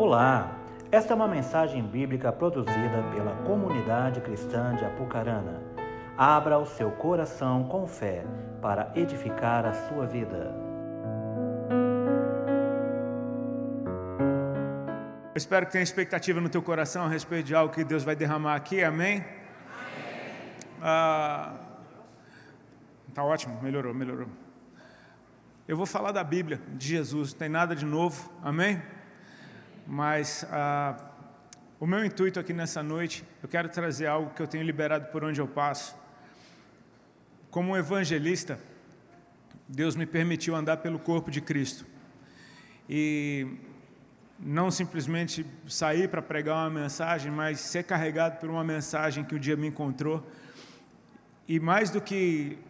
Olá, esta é uma mensagem bíblica produzida pela comunidade cristã de Apucarana. Abra o seu coração com fé para edificar a sua vida. Eu espero que tenha expectativa no teu coração a respeito de algo que Deus vai derramar aqui, amém? Ah, tá ótimo, melhorou, melhorou. Eu vou falar da Bíblia, de Jesus, não tem nada de novo, amém? Mas ah, o meu intuito aqui nessa noite, eu quero trazer algo que eu tenho liberado por onde eu passo. Como um evangelista, Deus me permitiu andar pelo corpo de Cristo. E não simplesmente sair para pregar uma mensagem, mas ser carregado por uma mensagem que o um dia me encontrou. E mais do que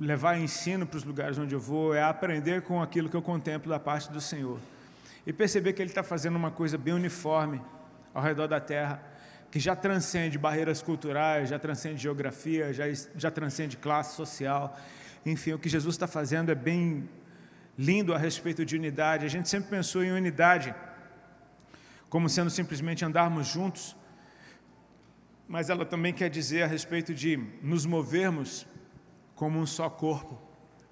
levar ensino para os lugares onde eu vou, é aprender com aquilo que eu contemplo da parte do Senhor. E perceber que Ele está fazendo uma coisa bem uniforme ao redor da terra, que já transcende barreiras culturais, já transcende geografia, já, já transcende classe social. Enfim, o que Jesus está fazendo é bem lindo a respeito de unidade. A gente sempre pensou em unidade como sendo simplesmente andarmos juntos, mas ela também quer dizer a respeito de nos movermos como um só corpo,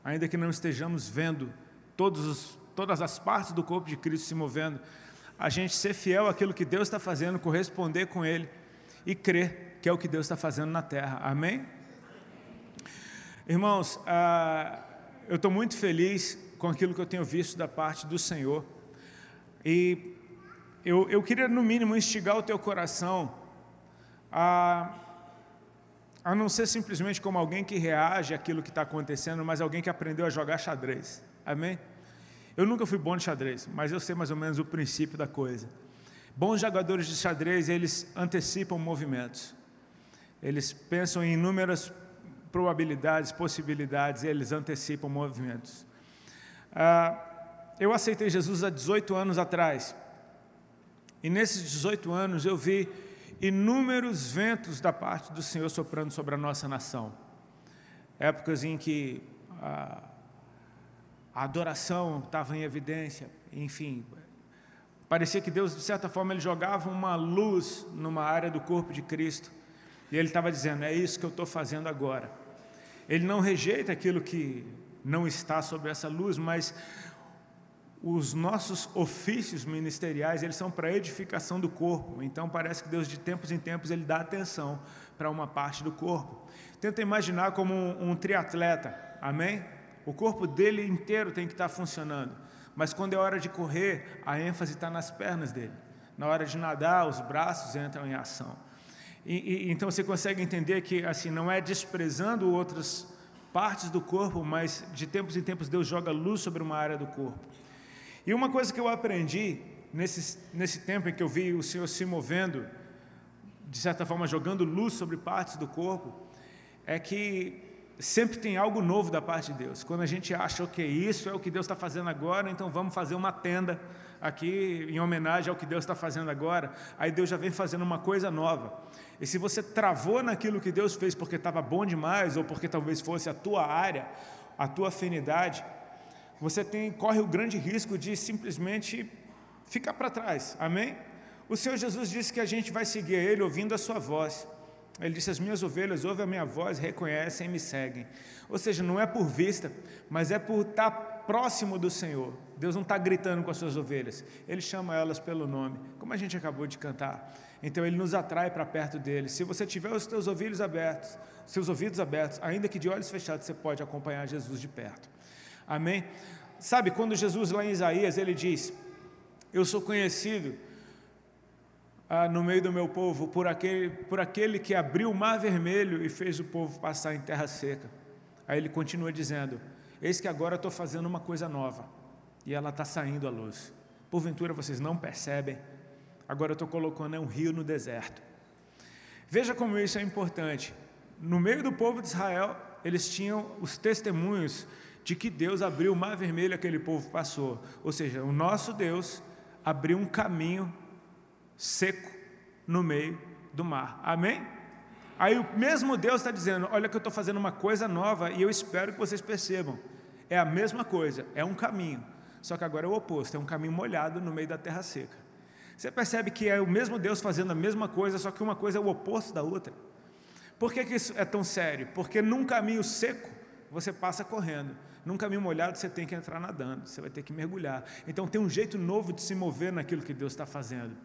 ainda que não estejamos vendo todos os, todas as partes do corpo de Cristo se movendo, a gente ser fiel àquilo que Deus está fazendo, corresponder com Ele e crer que é o que Deus está fazendo na terra. Amém? Irmãos, ah, eu estou muito feliz com aquilo que eu tenho visto da parte do Senhor e eu, eu queria, no mínimo, instigar o teu coração a a não ser simplesmente como alguém que reage àquilo que está acontecendo, mas alguém que aprendeu a jogar xadrez. Amém? Eu nunca fui bom de xadrez, mas eu sei mais ou menos o princípio da coisa. Bons jogadores de xadrez, eles antecipam movimentos. Eles pensam em inúmeras probabilidades, possibilidades, eles antecipam movimentos. Ah, eu aceitei Jesus há 18 anos atrás. E nesses 18 anos eu vi inúmeros ventos da parte do Senhor soprando sobre a nossa nação. Épocas em que a, a adoração estava em evidência, enfim, parecia que Deus, de certa forma, ele jogava uma luz numa área do corpo de Cristo, e ele estava dizendo: É isso que eu estou fazendo agora. Ele não rejeita aquilo que não está sobre essa luz, mas os nossos ofícios ministeriais, eles são para edificação do corpo. Então parece que Deus de tempos em tempos ele dá atenção para uma parte do corpo. Tenta imaginar como um, um triatleta, amém? O corpo dele inteiro tem que estar funcionando. Mas quando é hora de correr, a ênfase está nas pernas dele. Na hora de nadar, os braços entram em ação. E, e, então você consegue entender que assim não é desprezando outras partes do corpo, mas de tempos em tempos Deus joga luz sobre uma área do corpo. E uma coisa que eu aprendi nesse, nesse tempo em que eu vi o Senhor se movendo, de certa forma jogando luz sobre partes do corpo, é que sempre tem algo novo da parte de Deus. Quando a gente acha que isso é o que Deus está fazendo agora, então vamos fazer uma tenda aqui em homenagem ao que Deus está fazendo agora. Aí Deus já vem fazendo uma coisa nova. E se você travou naquilo que Deus fez porque estava bom demais ou porque talvez fosse a tua área, a tua afinidade, você tem, corre o grande risco de simplesmente ficar para trás. Amém? O Senhor Jesus disse que a gente vai seguir Ele ouvindo a Sua voz. Ele disse: As minhas ovelhas ouvem a minha voz, reconhecem e me seguem. Ou seja, não é por vista, mas é por estar próximo do Senhor. Deus não está gritando com as suas ovelhas, Ele chama elas pelo nome, como a gente acabou de cantar. Então Ele nos atrai para perto dele. Se você tiver os seus ouvidos abertos, seus ouvidos abertos, ainda que de olhos fechados, você pode acompanhar Jesus de perto. Amém? Sabe, quando Jesus lá em Isaías, ele diz: Eu sou conhecido ah, no meio do meu povo por aquele, por aquele que abriu o mar vermelho e fez o povo passar em terra seca. Aí ele continua dizendo: Eis que agora estou fazendo uma coisa nova e ela está saindo à luz. Porventura vocês não percebem? Agora eu estou colocando um rio no deserto. Veja como isso é importante. No meio do povo de Israel, eles tinham os testemunhos de que Deus abriu o mar vermelho aquele povo passou. Ou seja, o nosso Deus abriu um caminho seco no meio do mar. Amém? Aí o mesmo Deus está dizendo: Olha, que eu estou fazendo uma coisa nova e eu espero que vocês percebam. É a mesma coisa, é um caminho, só que agora é o oposto: é um caminho molhado no meio da terra seca. Você percebe que é o mesmo Deus fazendo a mesma coisa, só que uma coisa é o oposto da outra. Por que, que isso é tão sério? Porque num caminho seco você passa correndo, num caminho molhado você tem que entrar nadando, você vai ter que mergulhar. Então tem um jeito novo de se mover naquilo que Deus está fazendo.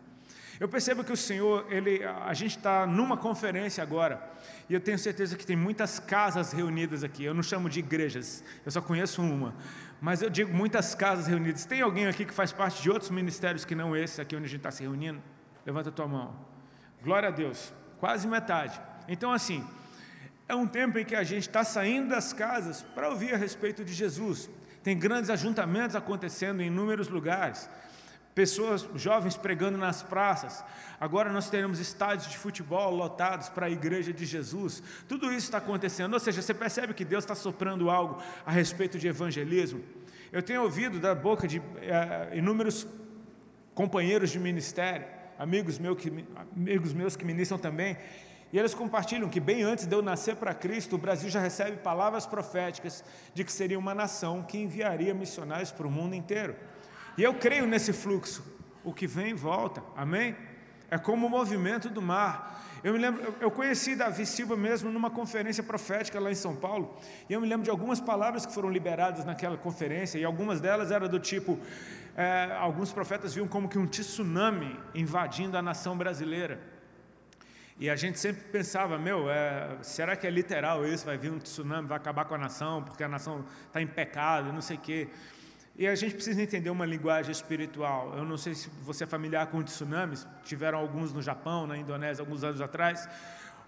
Eu percebo que o Senhor, ele, a gente está numa conferência agora, e eu tenho certeza que tem muitas casas reunidas aqui. Eu não chamo de igrejas, eu só conheço uma, mas eu digo muitas casas reunidas. Tem alguém aqui que faz parte de outros ministérios que não esse aqui onde a gente está se reunindo? Levanta a tua mão. Glória a Deus, quase metade. Então, assim, é um tempo em que a gente está saindo das casas para ouvir a respeito de Jesus. Tem grandes ajuntamentos acontecendo em inúmeros lugares pessoas jovens pregando nas praças. Agora nós teremos estádios de futebol lotados para a igreja de Jesus. Tudo isso está acontecendo. Ou seja, você percebe que Deus está soprando algo a respeito de evangelismo. Eu tenho ouvido da boca de é, inúmeros companheiros de ministério, amigos, meu que, amigos meus que ministram também, e eles compartilham que bem antes de eu nascer para Cristo, o Brasil já recebe palavras proféticas de que seria uma nação que enviaria missionários para o mundo inteiro. E eu creio nesse fluxo. O que vem volta. Amém? É como o movimento do mar. Eu me lembro, eu conheci Davi Silva mesmo numa conferência profética lá em São Paulo, e eu me lembro de algumas palavras que foram liberadas naquela conferência, e algumas delas eram do tipo: é, alguns profetas viam como que um tsunami invadindo a nação brasileira. E a gente sempre pensava, meu, é, será que é literal isso? Vai vir um tsunami, vai acabar com a nação, porque a nação está em pecado, não sei o quê. E a gente precisa entender uma linguagem espiritual. Eu não sei se você é familiar com tsunamis, tiveram alguns no Japão, na Indonésia, alguns anos atrás.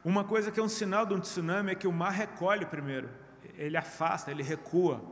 Uma coisa que é um sinal de um tsunami é que o mar recolhe primeiro, ele afasta, ele recua.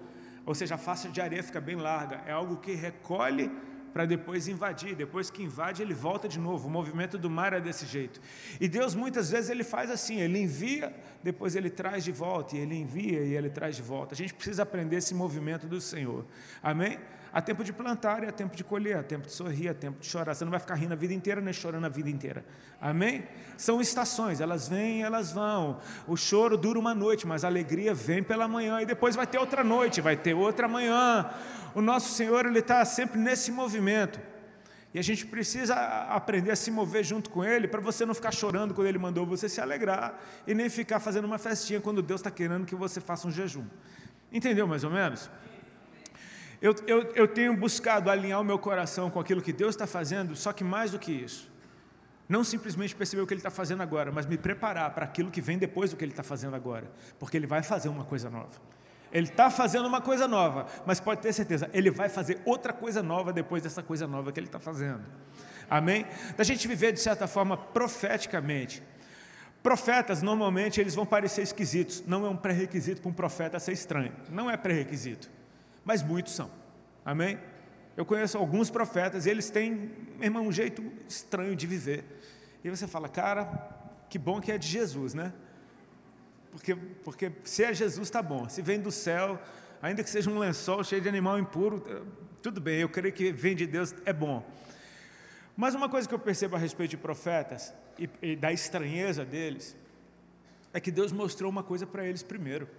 Ou seja, a faixa de areia fica bem larga. É algo que recolhe para depois invadir. Depois que invade, ele volta de novo. O movimento do mar é desse jeito. E Deus muitas vezes ele faz assim, ele envia, depois ele traz de volta, e ele envia e ele traz de volta. A gente precisa aprender esse movimento do Senhor. Amém? Há tempo de plantar e há tempo de colher, há tempo de sorrir, há tempo de chorar. Você não vai ficar rindo a vida inteira nem chorando a vida inteira. Amém? São estações, elas vêm e elas vão. O choro dura uma noite, mas a alegria vem pela manhã e depois vai ter outra noite, vai ter outra manhã o nosso Senhor ele está sempre nesse movimento. E a gente precisa aprender a se mover junto com Ele para você não ficar chorando quando Ele mandou você se alegrar e nem ficar fazendo uma festinha quando Deus está querendo que você faça um jejum. Entendeu mais ou menos? Eu, eu, eu tenho buscado alinhar o meu coração com aquilo que Deus está fazendo, só que mais do que isso. Não simplesmente perceber o que Ele está fazendo agora, mas me preparar para aquilo que vem depois do que Ele está fazendo agora, porque Ele vai fazer uma coisa nova. Ele está fazendo uma coisa nova, mas pode ter certeza, ele vai fazer outra coisa nova depois dessa coisa nova que ele está fazendo. Amém? Da gente viver de certa forma profeticamente. Profetas, normalmente, eles vão parecer esquisitos. Não é um pré-requisito para um profeta ser estranho. Não é pré-requisito. Mas muitos são. Amém? Eu conheço alguns profetas eles têm, irmão, um jeito estranho de viver. E você fala, cara, que bom que é de Jesus, né? porque, porque se é Jesus está bom, se vem do céu, ainda que seja um lençol cheio de animal impuro, eh, tudo bem, eu creio que vem de Deus, é bom. Mas uma coisa que eu percebo a respeito de profetas e, e da estranheza deles, é que Deus mostrou uma coisa para eles primeiro.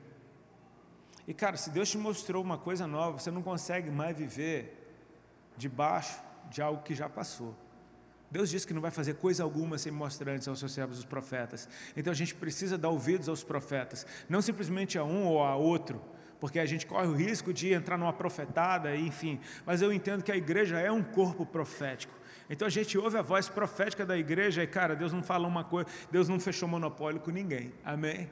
E cara, se Deus te mostrou uma coisa nova, você não consegue mais viver debaixo de algo que já passou. Deus disse que não vai fazer coisa alguma sem mostrar antes aos seus servos os profetas. Então a gente precisa dar ouvidos aos profetas, não simplesmente a um ou a outro, porque a gente corre o risco de entrar numa profetada, enfim. Mas eu entendo que a igreja é um corpo profético. Então a gente ouve a voz profética da igreja e, cara, Deus não fala uma coisa, Deus não fechou monopólio com ninguém. Amém?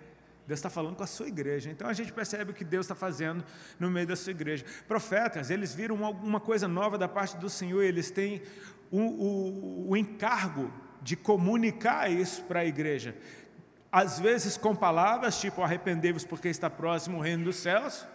Deus está falando com a sua igreja. Então a gente percebe o que Deus está fazendo no meio da sua igreja. Profetas, eles viram alguma coisa nova da parte do Senhor, eles têm o, o, o encargo de comunicar isso para a igreja. Às vezes com palavras, tipo arrependei-vos porque está próximo o reino dos céus,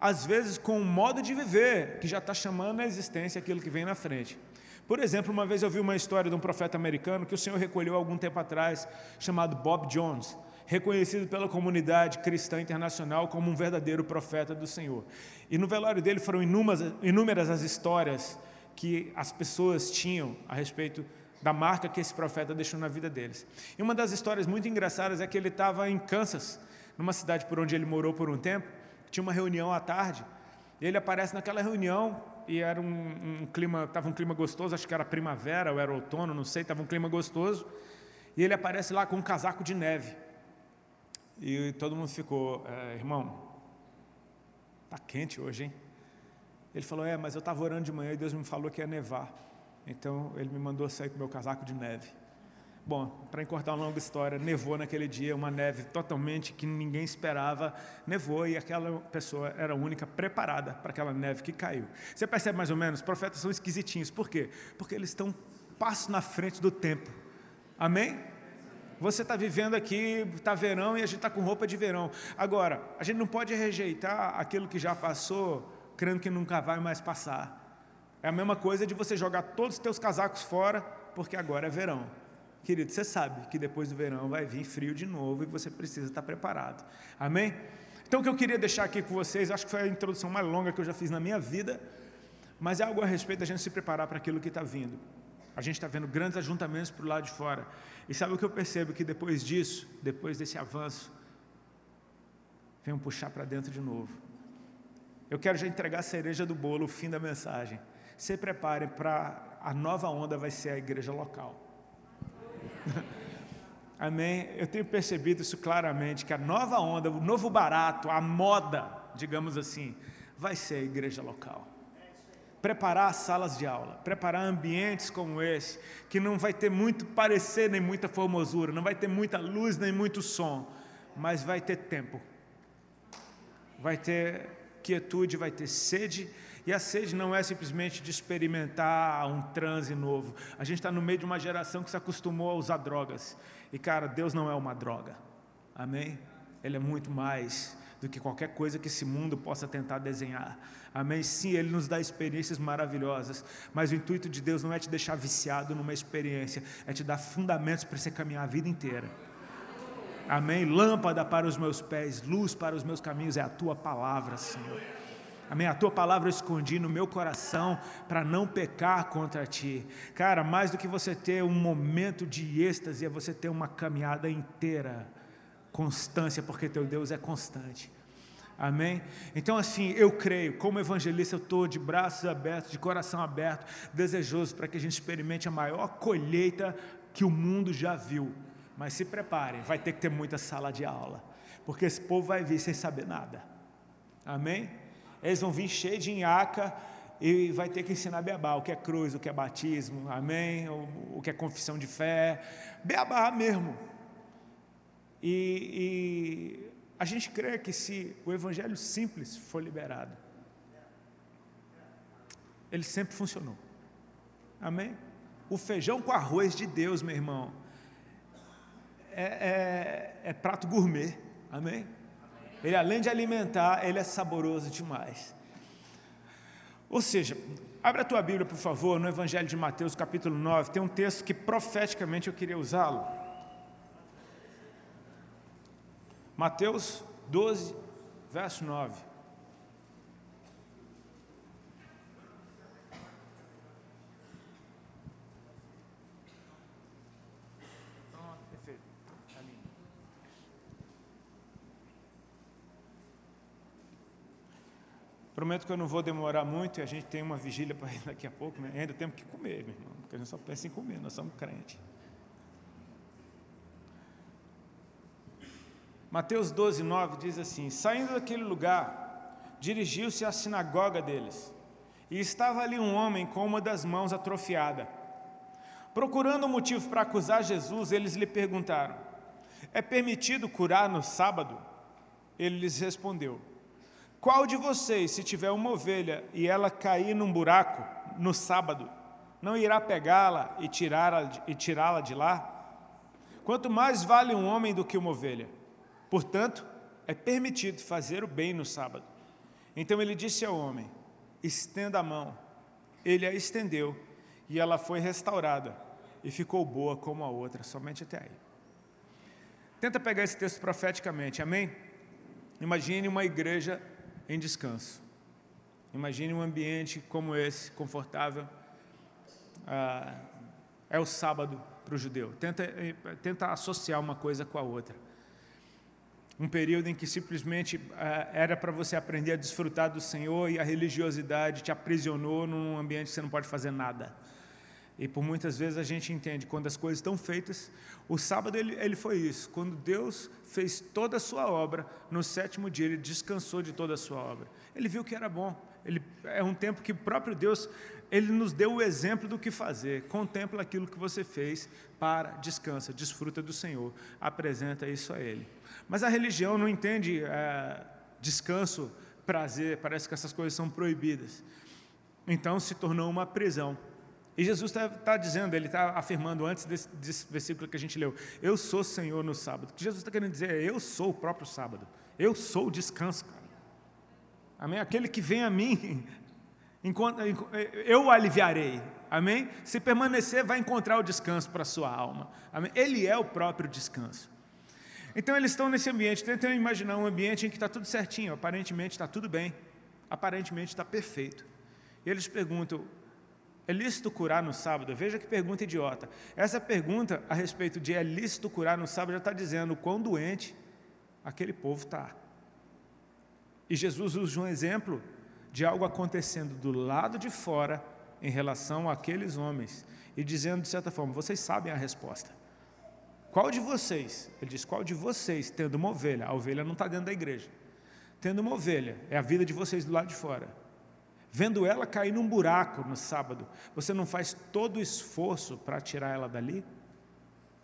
às vezes com um modo de viver que já está chamando à existência aquilo que vem na frente. Por exemplo, uma vez eu vi uma história de um profeta americano que o Senhor recolheu algum tempo atrás, chamado Bob Jones reconhecido pela comunidade cristã internacional como um verdadeiro profeta do Senhor. E no velório dele foram inúmeras, inúmeras as histórias que as pessoas tinham a respeito da marca que esse profeta deixou na vida deles. E uma das histórias muito engraçadas é que ele estava em Kansas, numa cidade por onde ele morou por um tempo, tinha uma reunião à tarde, e ele aparece naquela reunião e era um, um clima, estava um clima gostoso, acho que era primavera ou era outono, não sei, estava um clima gostoso. E ele aparece lá com um casaco de neve. E todo mundo ficou, é, irmão, tá quente hoje, hein? Ele falou, é, mas eu estava orando de manhã e Deus me falou que ia nevar. Então ele me mandou sair com meu casaco de neve. Bom, para encurtar uma longa história, nevou naquele dia, uma neve totalmente que ninguém esperava, nevou e aquela pessoa era a única preparada para aquela neve que caiu. Você percebe mais ou menos? Os profetas são esquisitinhos. Por quê? Porque eles estão passo na frente do tempo. Amém? Você está vivendo aqui, está verão e a gente está com roupa de verão. Agora, a gente não pode rejeitar aquilo que já passou, crendo que nunca vai mais passar. É a mesma coisa de você jogar todos os teus casacos fora, porque agora é verão. Querido, você sabe que depois do verão vai vir frio de novo e você precisa estar preparado. Amém? Então, o que eu queria deixar aqui com vocês, acho que foi a introdução mais longa que eu já fiz na minha vida, mas é algo a respeito da gente se preparar para aquilo que está vindo. A gente está vendo grandes ajuntamentos para o lado de fora. E sabe o que eu percebo? Que depois disso, depois desse avanço, vem um puxar para dentro de novo. Eu quero já entregar a cereja do bolo, o fim da mensagem. Se preparem para a nova onda vai ser a igreja local. Amém? Eu tenho percebido isso claramente, que a nova onda, o novo barato, a moda, digamos assim, vai ser a igreja local. Preparar salas de aula, preparar ambientes como esse, que não vai ter muito parecer nem muita formosura, não vai ter muita luz nem muito som, mas vai ter tempo, vai ter quietude, vai ter sede e a sede não é simplesmente de experimentar um transe novo. A gente está no meio de uma geração que se acostumou a usar drogas. E, cara, Deus não é uma droga. Amém? Ele é muito mais do que qualquer coisa que esse mundo possa tentar desenhar. Amém? Sim, Ele nos dá experiências maravilhosas, mas o intuito de Deus não é te deixar viciado numa experiência, é te dar fundamentos para você caminhar a vida inteira. Amém? Lâmpada para os meus pés, luz para os meus caminhos é a tua palavra, Senhor. Amém? A tua palavra eu escondi no meu coração para não pecar contra ti. Cara, mais do que você ter um momento de êxtase, é você ter uma caminhada inteira, constância, porque teu Deus é constante. Amém? Então, assim, eu creio, como evangelista, eu estou de braços abertos, de coração aberto, desejoso para que a gente experimente a maior colheita que o mundo já viu. Mas se preparem, vai ter que ter muita sala de aula, porque esse povo vai vir sem saber nada. Amém? eles vão vir cheios de nhaca e vai ter que ensinar beabá, o que é cruz, o que é batismo, amém? O, o que é confissão de fé, beabá mesmo. E, e a gente crê que se o evangelho simples for liberado, ele sempre funcionou. Amém? O feijão com arroz de Deus, meu irmão, é, é, é prato gourmet. Amém? Ele, além de alimentar, ele é saboroso demais. Ou seja, abre a tua Bíblia, por favor, no Evangelho de Mateus, capítulo 9, tem um texto que profeticamente eu queria usá-lo. Mateus 12, verso 9. Prometo que eu não vou demorar muito e a gente tem uma vigília para ir daqui a pouco, né? ainda temos que comer, meu irmão, porque a gente só pensa em comer, nós somos crentes. Mateus 12, 9 diz assim: Saindo daquele lugar, dirigiu-se à sinagoga deles, e estava ali um homem com uma das mãos atrofiada. Procurando um motivo para acusar Jesus, eles lhe perguntaram: É permitido curar no sábado? Ele lhes respondeu: qual de vocês, se tiver uma ovelha e ela cair num buraco no sábado, não irá pegá-la e tirá-la tirá de lá? Quanto mais vale um homem do que uma ovelha? Portanto, é permitido fazer o bem no sábado. Então ele disse ao homem: Estenda a mão. Ele a estendeu e ela foi restaurada e ficou boa como a outra, somente até aí. Tenta pegar esse texto profeticamente, amém? Imagine uma igreja em descanso. Imagine um ambiente como esse, confortável. Ah, é o sábado para o judeu. Tenta, tenta associar uma coisa com a outra. Um período em que simplesmente ah, era para você aprender a desfrutar do Senhor e a religiosidade te aprisionou num ambiente que você não pode fazer nada. E por muitas vezes a gente entende, quando as coisas estão feitas, o sábado ele, ele foi isso. Quando Deus fez toda a sua obra, no sétimo dia ele descansou de toda a sua obra. Ele viu que era bom. Ele, é um tempo que o próprio Deus ele nos deu o exemplo do que fazer. Contempla aquilo que você fez, para, descansa, desfruta do Senhor, apresenta isso a Ele. Mas a religião não entende é, descanso, prazer, parece que essas coisas são proibidas. Então se tornou uma prisão. E Jesus está tá dizendo, ele está afirmando antes desse, desse, versículo que a gente leu: Eu sou Senhor no sábado. O que Jesus está querendo dizer é: Eu sou o próprio sábado. Eu sou o descanso. Cara. Amém? Aquele que vem a mim eu o aliviarei. Amém? Se permanecer, vai encontrar o descanso para a sua alma. Amém? Ele é o próprio descanso. Então eles estão nesse ambiente, tentando imaginar um ambiente em que está tudo certinho, aparentemente está tudo bem, aparentemente está perfeito. E eles perguntam: é lícito curar no sábado? Veja que pergunta idiota. Essa pergunta a respeito de é lícito curar no sábado já está dizendo o quão doente aquele povo está. E Jesus usa um exemplo de algo acontecendo do lado de fora em relação àqueles homens e dizendo de certa forma: vocês sabem a resposta. Qual de vocês, ele diz, qual de vocês, tendo uma ovelha, a ovelha não está dentro da igreja, tendo uma ovelha, é a vida de vocês do lado de fora, vendo ela cair num buraco no sábado, você não faz todo o esforço para tirar ela dali?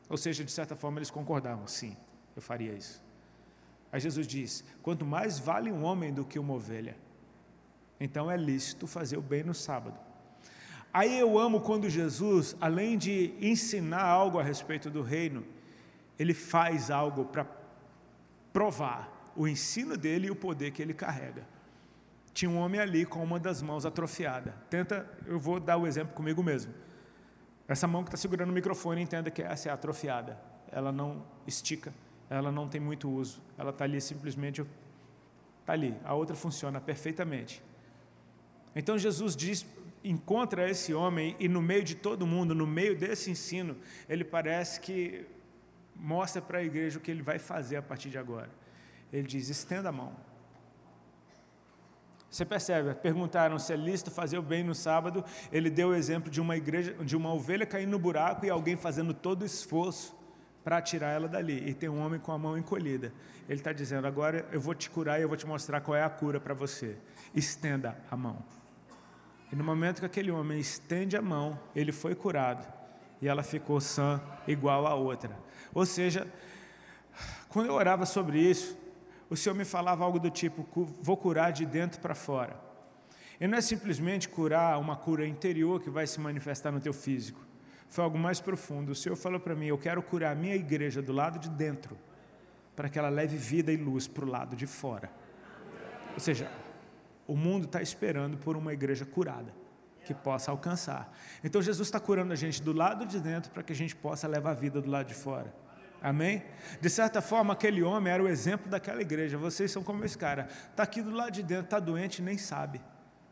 Ou seja, de certa forma eles concordavam, sim, eu faria isso. Aí Jesus diz: quanto mais vale um homem do que uma ovelha. Então é lícito fazer o bem no sábado. Aí eu amo quando Jesus, além de ensinar algo a respeito do reino, ele faz algo para provar o ensino dele e o poder que ele carrega. Tinha um homem ali com uma das mãos atrofiada. Tenta, eu vou dar o exemplo comigo mesmo. Essa mão que está segurando o microfone, entenda que essa é atrofiada. Ela não estica, ela não tem muito uso. Ela está ali simplesmente, está ali. A outra funciona perfeitamente. Então Jesus diz, encontra esse homem e no meio de todo mundo, no meio desse ensino, ele parece que mostra para a igreja o que ele vai fazer a partir de agora. Ele diz: estenda a mão. Você percebe? Perguntaram se é lícito fazer o bem no sábado. Ele deu o exemplo de uma igreja, de uma ovelha caindo no buraco e alguém fazendo todo o esforço para tirar ela dali. E tem um homem com a mão encolhida. Ele está dizendo: agora eu vou te curar e eu vou te mostrar qual é a cura para você. Estenda a mão. E no momento que aquele homem estende a mão, ele foi curado. E ela ficou sã, igual a outra. Ou seja, quando eu orava sobre isso, o Senhor me falava algo do tipo: vou curar de dentro para fora. E não é simplesmente curar uma cura interior que vai se manifestar no teu físico. Foi algo mais profundo. O Senhor falou para mim: eu quero curar a minha igreja do lado de dentro, para que ela leve vida e luz para o lado de fora. Ou seja, o mundo está esperando por uma igreja curada, que possa alcançar. Então Jesus está curando a gente do lado de dentro para que a gente possa levar a vida do lado de fora. Amém? De certa forma, aquele homem era o exemplo daquela igreja. Vocês são como esse cara. Está aqui do lado de dentro, está doente nem sabe.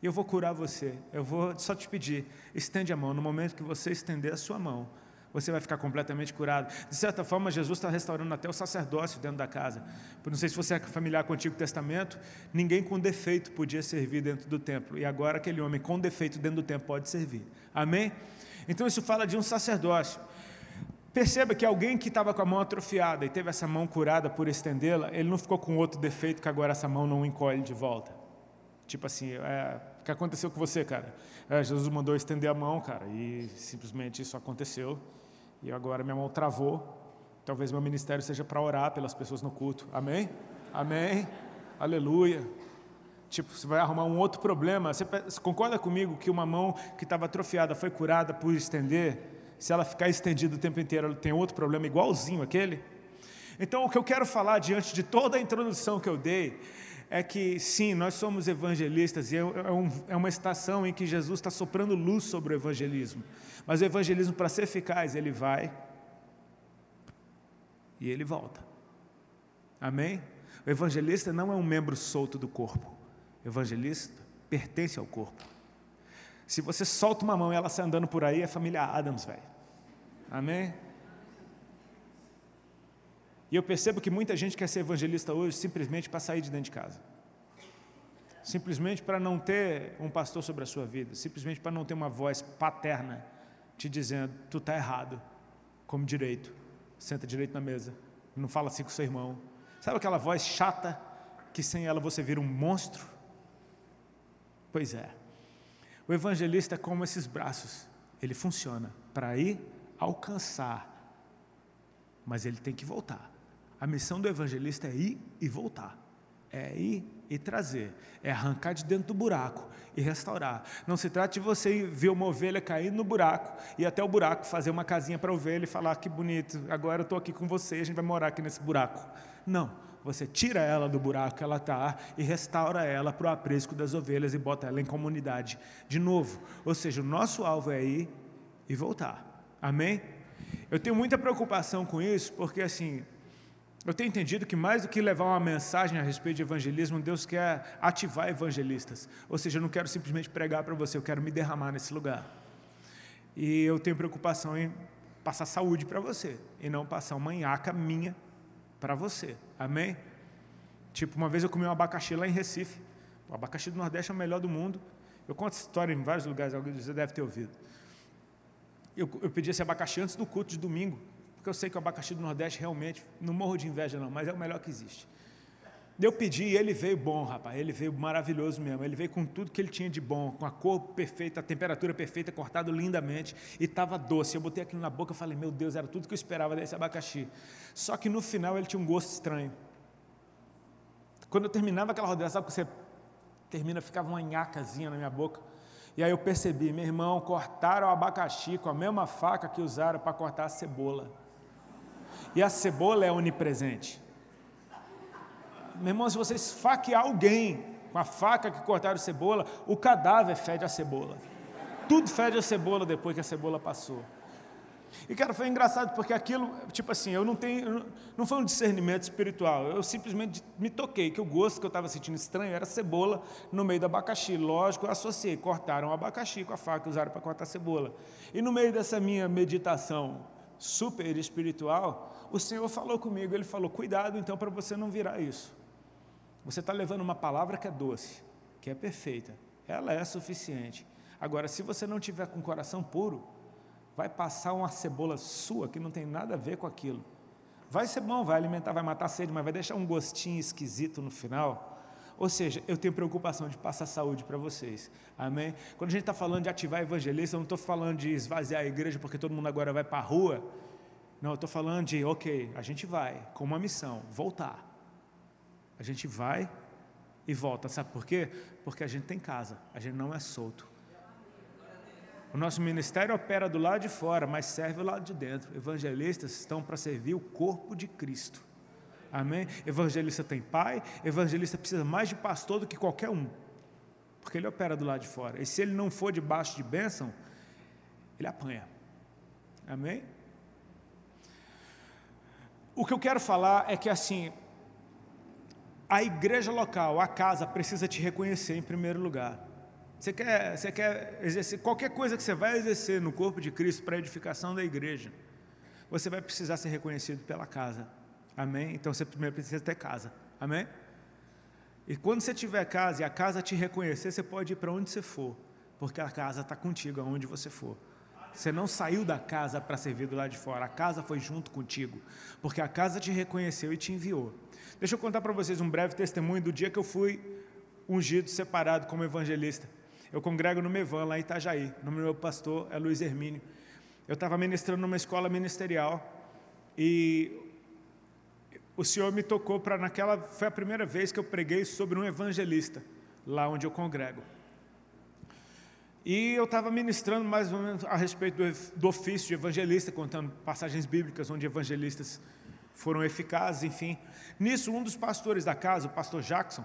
Eu vou curar você. Eu vou só te pedir, estende a mão. No momento que você estender a sua mão, você vai ficar completamente curado. De certa forma, Jesus está restaurando até o sacerdócio dentro da casa. Não sei se você é familiar com o Antigo Testamento, ninguém com defeito podia servir dentro do templo. E agora aquele homem com defeito dentro do templo pode servir. Amém? Então isso fala de um sacerdócio. Perceba que alguém que estava com a mão atrofiada e teve essa mão curada por estendê-la, ele não ficou com outro defeito que agora essa mão não encolhe de volta. Tipo assim, é, o que aconteceu com você, cara? É, Jesus mandou estender a mão, cara, e simplesmente isso aconteceu. E agora minha mão travou. Talvez meu ministério seja para orar pelas pessoas no culto. Amém? Amém? Aleluia. Tipo, você vai arrumar um outro problema. Você concorda comigo que uma mão que estava atrofiada foi curada por estender? Se ela ficar estendida o tempo inteiro, ela tem outro problema igualzinho aquele? Então, o que eu quero falar diante de toda a introdução que eu dei é que sim, nós somos evangelistas e é, é, é uma estação em que Jesus está soprando luz sobre o evangelismo. Mas o evangelismo, para ser eficaz, ele vai e ele volta. Amém? O evangelista não é um membro solto do corpo. O evangelista pertence ao corpo. Se você solta uma mão e ela sai andando por aí, é família Adams, velho. Amém? E eu percebo que muita gente quer ser evangelista hoje simplesmente para sair de dentro de casa. Simplesmente para não ter um pastor sobre a sua vida, simplesmente para não ter uma voz paterna te dizendo: tu está errado, come direito, senta direito na mesa, não fala assim com seu irmão. Sabe aquela voz chata que sem ela você vira um monstro? Pois é. O evangelista é como esses braços, ele funciona para ir alcançar, mas ele tem que voltar. A missão do evangelista é ir e voltar, é ir e trazer, é arrancar de dentro do buraco e restaurar. Não se trata de você ver uma ovelha caindo no buraco e até o buraco fazer uma casinha para a ovelha e falar que bonito, agora eu estou aqui com você, a gente vai morar aqui nesse buraco. Não, você tira ela do buraco que ela está e restaura ela para o aprisco das ovelhas e bota ela em comunidade de novo. Ou seja, o nosso alvo é ir e voltar. Amém? Eu tenho muita preocupação com isso, porque assim, eu tenho entendido que mais do que levar uma mensagem a respeito de evangelismo, Deus quer ativar evangelistas. Ou seja, eu não quero simplesmente pregar para você, eu quero me derramar nesse lugar. E eu tenho preocupação em passar saúde para você e não passar uma nhaca minha para você. Amém? Tipo, uma vez eu comi um abacaxi lá em Recife. O abacaxi do Nordeste é o melhor do mundo. Eu conto essa história em vários lugares, você deve ter ouvido. Eu, eu pedi esse abacaxi antes do culto de domingo porque eu sei que o abacaxi do Nordeste realmente, não morro de inveja não, mas é o melhor que existe. Eu pedi e ele veio bom, rapaz, ele veio maravilhoso mesmo, ele veio com tudo que ele tinha de bom, com a cor perfeita, a temperatura perfeita, cortado lindamente, e estava doce. Eu botei aquilo na boca e falei, meu Deus, era tudo que eu esperava desse abacaxi. Só que no final ele tinha um gosto estranho. Quando eu terminava aquela rodeada, sabe que você termina, ficava uma nhacazinha na minha boca. E aí eu percebi, meu irmão, cortaram o abacaxi com a mesma faca que usaram para cortar a cebola. E a cebola é onipresente. Meu irmão, se você esfaquear alguém com a faca que cortaram a cebola, o cadáver fede a cebola. Tudo fede a cebola depois que a cebola passou. E, cara, foi engraçado porque aquilo, tipo assim, eu não tenho, não foi um discernimento espiritual, eu simplesmente me toquei que o gosto que eu estava sentindo estranho era cebola no meio do abacaxi. Lógico, eu associei, cortaram o abacaxi com a faca que usaram para cortar a cebola. E no meio dessa minha meditação super espiritual, o Senhor falou comigo, Ele falou, cuidado então para você não virar isso. Você está levando uma palavra que é doce, que é perfeita, ela é suficiente. Agora, se você não tiver com o coração puro, vai passar uma cebola sua que não tem nada a ver com aquilo. Vai ser bom, vai alimentar, vai matar a sede, mas vai deixar um gostinho esquisito no final. Ou seja, eu tenho preocupação de passar saúde para vocês. Amém? Quando a gente está falando de ativar evangelista, eu não estou falando de esvaziar a igreja porque todo mundo agora vai para a rua não, eu estou falando de, ok, a gente vai com uma missão, voltar. A gente vai e volta. Sabe por quê? Porque a gente tem casa, a gente não é solto. O nosso ministério opera do lado de fora, mas serve do lado de dentro. Evangelistas estão para servir o corpo de Cristo. Amém? Evangelista tem pai, evangelista precisa mais de pastor do que qualquer um, porque ele opera do lado de fora. E se ele não for debaixo de bênção, ele apanha. Amém? O que eu quero falar é que assim, a igreja local, a casa, precisa te reconhecer em primeiro lugar. Você quer, você quer exercer qualquer coisa que você vai exercer no corpo de Cristo para a edificação da igreja, você vai precisar ser reconhecido pela casa. Amém? Então você primeiro precisa ter casa. Amém? E quando você tiver casa e a casa te reconhecer, você pode ir para onde você for, porque a casa está contigo aonde você for. Você não saiu da casa para servir do lado de fora, a casa foi junto contigo, porque a casa te reconheceu e te enviou. Deixa eu contar para vocês um breve testemunho do dia que eu fui ungido, separado como evangelista. Eu congrego no Mevan, lá em Itajaí. O nome do meu pastor é Luiz Hermínio. Eu estava ministrando numa escola ministerial e o Senhor me tocou para naquela foi a primeira vez que eu preguei sobre um evangelista lá onde eu congrego. E eu estava ministrando mais ou menos a respeito do, do, ofício de evangelista, contando passagens bíblicas onde evangelistas foram eficazes, enfim. Nisso, um dos pastores da casa, o pastor Jackson,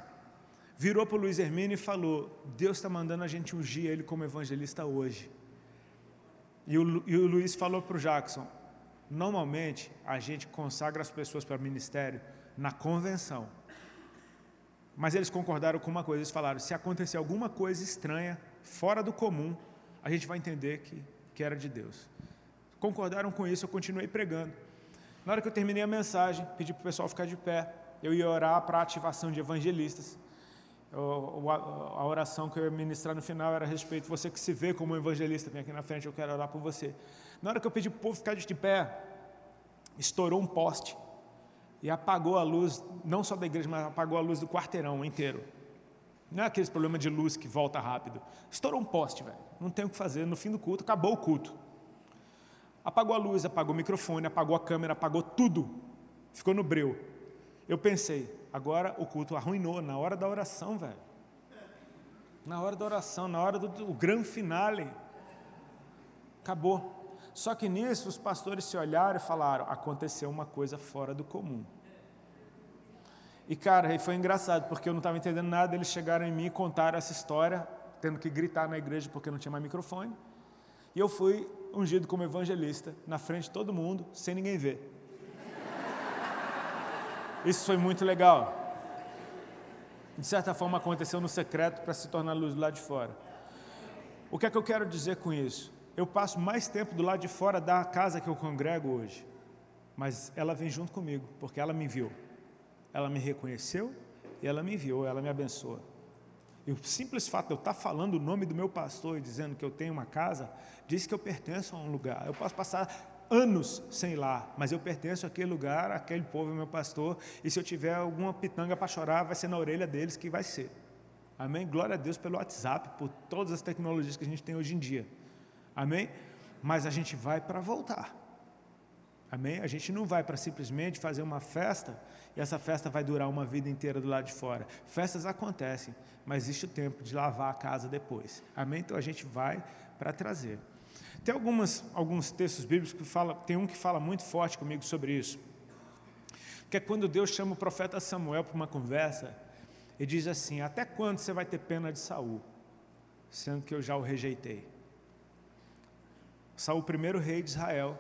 virou para o Luiz Hermínio e falou: Deus está mandando a gente ungir ele como evangelista hoje. E o, e o Luiz falou para o Jackson: normalmente a gente consagra as pessoas para o ministério na convenção. Mas eles concordaram com uma coisa, eles falaram: se acontecer alguma coisa estranha, fora do comum, a gente vai entender que, que era de Deus. Concordaram com isso, eu continuei pregando. Na hora que eu terminei a mensagem, pedi para o pessoal ficar de pé. Eu ia orar para a ativação de evangelistas. A oração que eu ia ministrar no final era a respeito você que se vê como um evangelista, vem aqui na frente, eu quero orar por você. Na hora que eu pedi para o povo ficar de pé, estourou um poste e apagou a luz, não só da igreja, mas apagou a luz do quarteirão inteiro. Não é aqueles problemas de luz que volta rápido. Estourou um poste, velho. Não tem o que fazer. No fim do culto, acabou o culto. Apagou a luz, apagou o microfone, apagou a câmera, apagou tudo. Ficou no breu. Eu pensei, agora o culto arruinou na hora da oração, velho. Na hora da oração, na hora do, do grande finale. Acabou. Só que nisso os pastores se olharam e falaram: aconteceu uma coisa fora do comum. E cara, foi engraçado, porque eu não estava entendendo nada, eles chegaram em mim e contaram essa história, tendo que gritar na igreja porque não tinha mais microfone. E eu fui ungido como evangelista, na frente de todo mundo, sem ninguém ver. Isso foi muito legal. De certa forma aconteceu no secreto para se tornar luz lado de fora. O que é que eu quero dizer com isso? Eu passo mais tempo do lado de fora da casa que eu congrego hoje, mas ela vem junto comigo, porque ela me viu ela me reconheceu e ela me enviou, ela me abençoa. E o simples fato de eu estar falando o nome do meu pastor e dizendo que eu tenho uma casa, diz que eu pertenço a um lugar. Eu posso passar anos sem ir lá, mas eu pertenço àquele lugar, àquele povo, meu pastor, e se eu tiver alguma pitanga para chorar, vai ser na orelha deles que vai ser. Amém? Glória a Deus pelo WhatsApp, por todas as tecnologias que a gente tem hoje em dia. Amém? Mas a gente vai para voltar. Amém? A gente não vai para simplesmente fazer uma festa e essa festa vai durar uma vida inteira do lado de fora. Festas acontecem, mas existe o tempo de lavar a casa depois. Amém? Então a gente vai para trazer. Tem algumas, alguns textos bíblicos que fala, tem um que fala muito forte comigo sobre isso. Que é quando Deus chama o profeta Samuel para uma conversa e diz assim: Até quando você vai ter pena de Saul, sendo que eu já o rejeitei? Saul, o primeiro rei de Israel,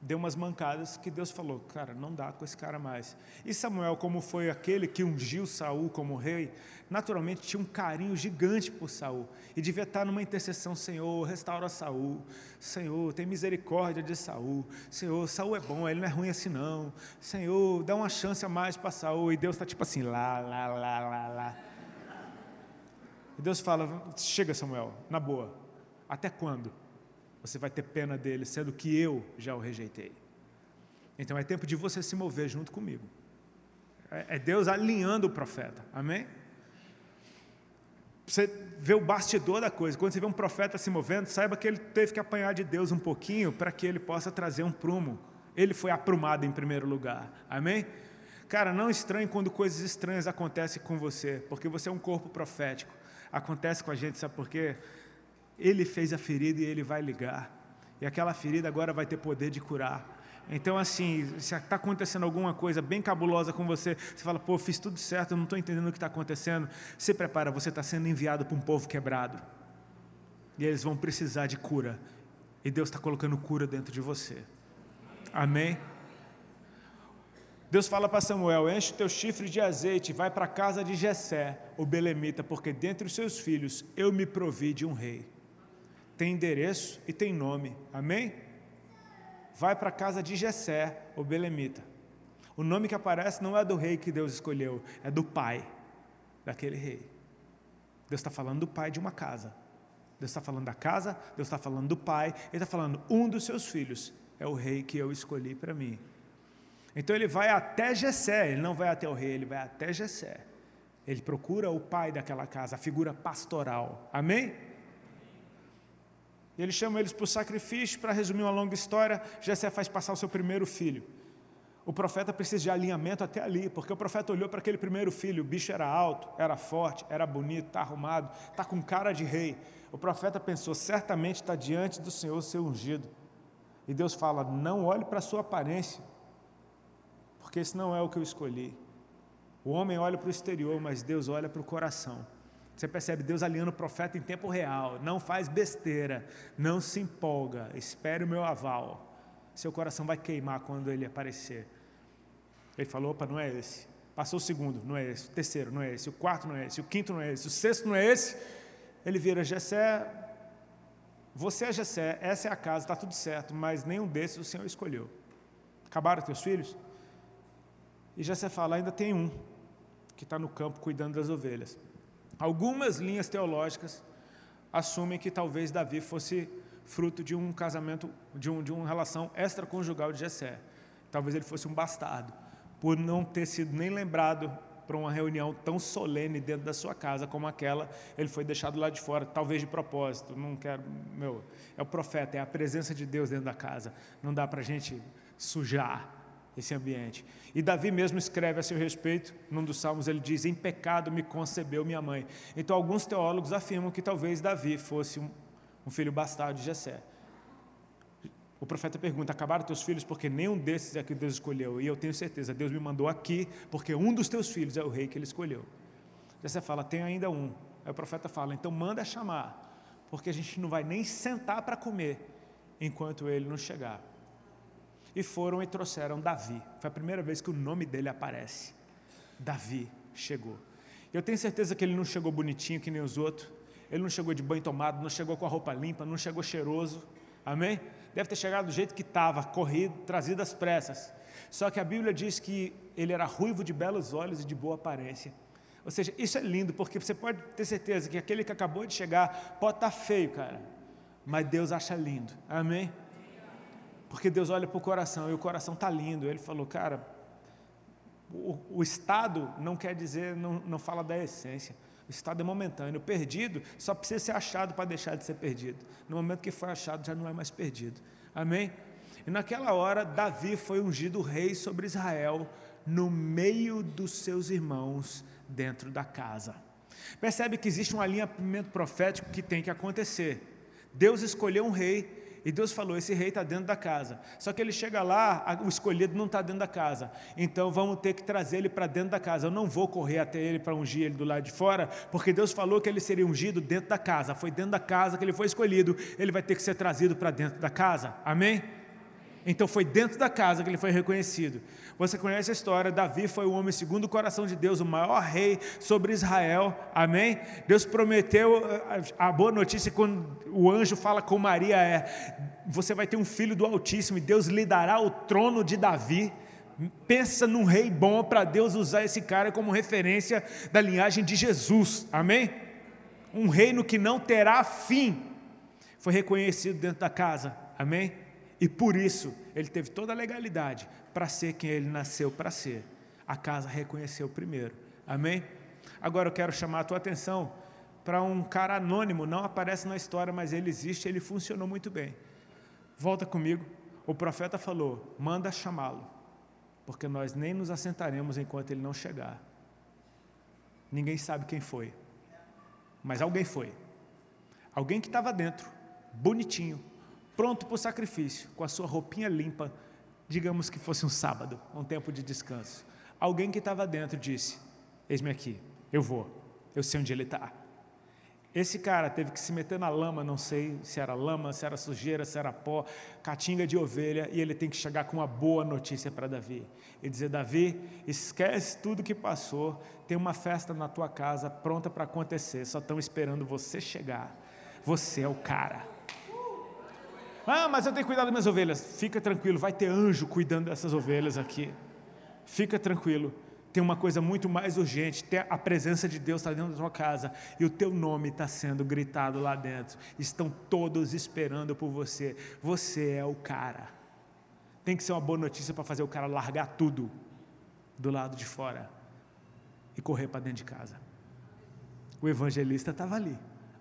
deu umas mancadas que Deus falou, cara, não dá com esse cara mais. E Samuel, como foi aquele que ungiu Saul como rei, naturalmente tinha um carinho gigante por Saul e devia estar numa intercessão, Senhor, restaura Saul. Senhor, tem misericórdia de Saul. Senhor, Saul é bom, ele não é ruim assim não. Senhor, dá uma chance a mais para Saul. E Deus está tipo assim, lá, lá, lá, lá, lá. E Deus fala, chega Samuel, na boa. Até quando? Você vai ter pena dele, sendo que eu já o rejeitei. Então é tempo de você se mover junto comigo. É, é Deus alinhando o profeta, amém? Você vê o bastidor da coisa, quando você vê um profeta se movendo, saiba que ele teve que apanhar de Deus um pouquinho para que ele possa trazer um prumo. Ele foi aprumado em primeiro lugar, amém? Cara, não estranhe quando coisas estranhas acontecem com você, porque você é um corpo profético. Acontece com a gente, sabe por quê? Ele fez a ferida e ele vai ligar. E aquela ferida agora vai ter poder de curar. Então, assim, se está acontecendo alguma coisa bem cabulosa com você, você fala, pô, fiz tudo certo, eu não estou entendendo o que está acontecendo. Se prepara, você está sendo enviado para um povo quebrado. E eles vão precisar de cura. E Deus está colocando cura dentro de você. Amém? Deus fala para Samuel: enche o teu chifre de azeite, vai para a casa de Jessé, o belemita, porque dentre os seus filhos eu me provi de um rei tem endereço e tem nome. Amém? Vai para a casa de Jessé, o belemita. O nome que aparece não é do rei que Deus escolheu, é do pai daquele rei. Deus está falando do pai de uma casa. Deus está falando da casa, Deus está falando do pai, Ele está falando, um dos seus filhos é o rei que eu escolhi para mim. Então ele vai até Jessé, ele não vai até o rei, ele vai até Jessé. Ele procura o pai daquela casa, a figura pastoral. Amém? E ele chama eles para o sacrifício, para resumir uma longa história, Jessé faz passar o seu primeiro filho. O profeta precisa de alinhamento até ali, porque o profeta olhou para aquele primeiro filho, o bicho era alto, era forte, era bonito, está arrumado, está com cara de rei. O profeta pensou, certamente está diante do Senhor ser ungido. E Deus fala, não olhe para a sua aparência, porque esse não é o que eu escolhi. O homem olha para o exterior, mas Deus olha para o coração. Você percebe Deus alinhando o profeta em tempo real. Não faz besteira, não se empolga, espere o meu aval. Seu coração vai queimar quando ele aparecer. Ele falou: opa, não é esse. Passou o segundo, não é esse. O terceiro, não é esse. O quarto, não é esse. O quinto, não é esse. O sexto, não é esse. Ele vira Jessé. Você é Jessé, essa é a casa, está tudo certo, mas nenhum desses o Senhor escolheu. Acabaram teus filhos? E você fala, ainda tem um que está no campo cuidando das ovelhas. Algumas linhas teológicas assumem que talvez Davi fosse fruto de um casamento, de, um, de uma relação extraconjugal de Jessé. Talvez ele fosse um bastardo, por não ter sido nem lembrado para uma reunião tão solene dentro da sua casa como aquela, ele foi deixado lá de fora, talvez de propósito. Não quero, meu, é o profeta, é a presença de Deus dentro da casa. Não dá para a gente sujar esse ambiente. E Davi mesmo escreve a seu respeito, num dos salmos ele diz: Em pecado me concebeu minha mãe. Então alguns teólogos afirmam que talvez Davi fosse um, um filho bastardo de Jessé. O profeta pergunta: Acabaram teus filhos porque nenhum desses é que Deus escolheu? E eu tenho certeza, Deus me mandou aqui porque um dos teus filhos é o rei que ele escolheu. Jessé fala: Tem ainda um. Aí o profeta fala: Então manda chamar, porque a gente não vai nem sentar para comer enquanto ele não chegar e foram e trouxeram Davi. Foi a primeira vez que o nome dele aparece. Davi chegou. Eu tenho certeza que ele não chegou bonitinho que nem os outros. Ele não chegou de banho tomado, não chegou com a roupa limpa, não chegou cheiroso. Amém? Deve ter chegado do jeito que estava, corrido, trazido às pressas. Só que a Bíblia diz que ele era ruivo de belos olhos e de boa aparência. Ou seja, isso é lindo, porque você pode ter certeza que aquele que acabou de chegar pode estar tá feio, cara. Mas Deus acha lindo. Amém? Porque Deus olha para o coração e o coração está lindo. Ele falou, cara, o, o, estado não quer dizer, não, não fala da essência. O estado é momentâneo. O perdido só precisa ser achado para deixar de ser perdido. No momento que foi achado, já não é mais perdido. Amém? E naquela hora, Davi foi ungido rei sobre Israel, no meio dos seus irmãos, dentro da casa. Percebe que existe um alinhamento profético que tem que acontecer. Deus escolheu um rei e Deus falou: esse rei está dentro da casa. Só que ele chega lá, o escolhido não está dentro da casa. Então vamos ter que trazer ele para dentro da casa. Eu não vou correr até ele para ungir ele do lado de fora, porque Deus falou que ele seria ungido dentro da casa. Foi dentro da casa que ele foi escolhido. Ele vai ter que ser trazido para dentro da casa. Amém? Então foi dentro da casa que ele foi reconhecido. Você conhece a história, Davi foi o homem segundo o coração de Deus, o maior rei sobre Israel, amém? Deus prometeu, a boa notícia quando o anjo fala com Maria é, você vai ter um filho do Altíssimo e Deus lhe dará o trono de Davi, pensa num rei bom para Deus usar esse cara como referência da linhagem de Jesus, amém? Um reino que não terá fim, foi reconhecido dentro da casa, amém? E por isso ele teve toda a legalidade para ser quem ele nasceu para ser. A casa reconheceu primeiro. Amém? Agora eu quero chamar a tua atenção para um cara anônimo, não aparece na história, mas ele existe, ele funcionou muito bem. Volta comigo. O profeta falou: manda chamá-lo, porque nós nem nos assentaremos enquanto ele não chegar. Ninguém sabe quem foi, mas alguém foi. Alguém que estava dentro, bonitinho, pronto para o sacrifício, com a sua roupinha limpa, digamos que fosse um sábado, um tempo de descanso. Alguém que estava dentro disse: Eis-me aqui, eu vou, eu sei onde ele está. Esse cara teve que se meter na lama, não sei se era lama, se era sujeira, se era pó, catinga de ovelha, e ele tem que chegar com uma boa notícia para Davi. E dizer: Davi, esquece tudo que passou, tem uma festa na tua casa pronta para acontecer, só estão esperando você chegar. Você é o cara. Ah, mas eu tenho que cuidar das minhas ovelhas. Fica tranquilo, vai ter anjo cuidando dessas ovelhas aqui. Fica tranquilo. Tem uma coisa muito mais urgente: a presença de Deus está dentro da tua casa e o teu nome está sendo gritado lá dentro. Estão todos esperando por você. Você é o cara. Tem que ser uma boa notícia para fazer o cara largar tudo do lado de fora e correr para dentro de casa. O evangelista estava ali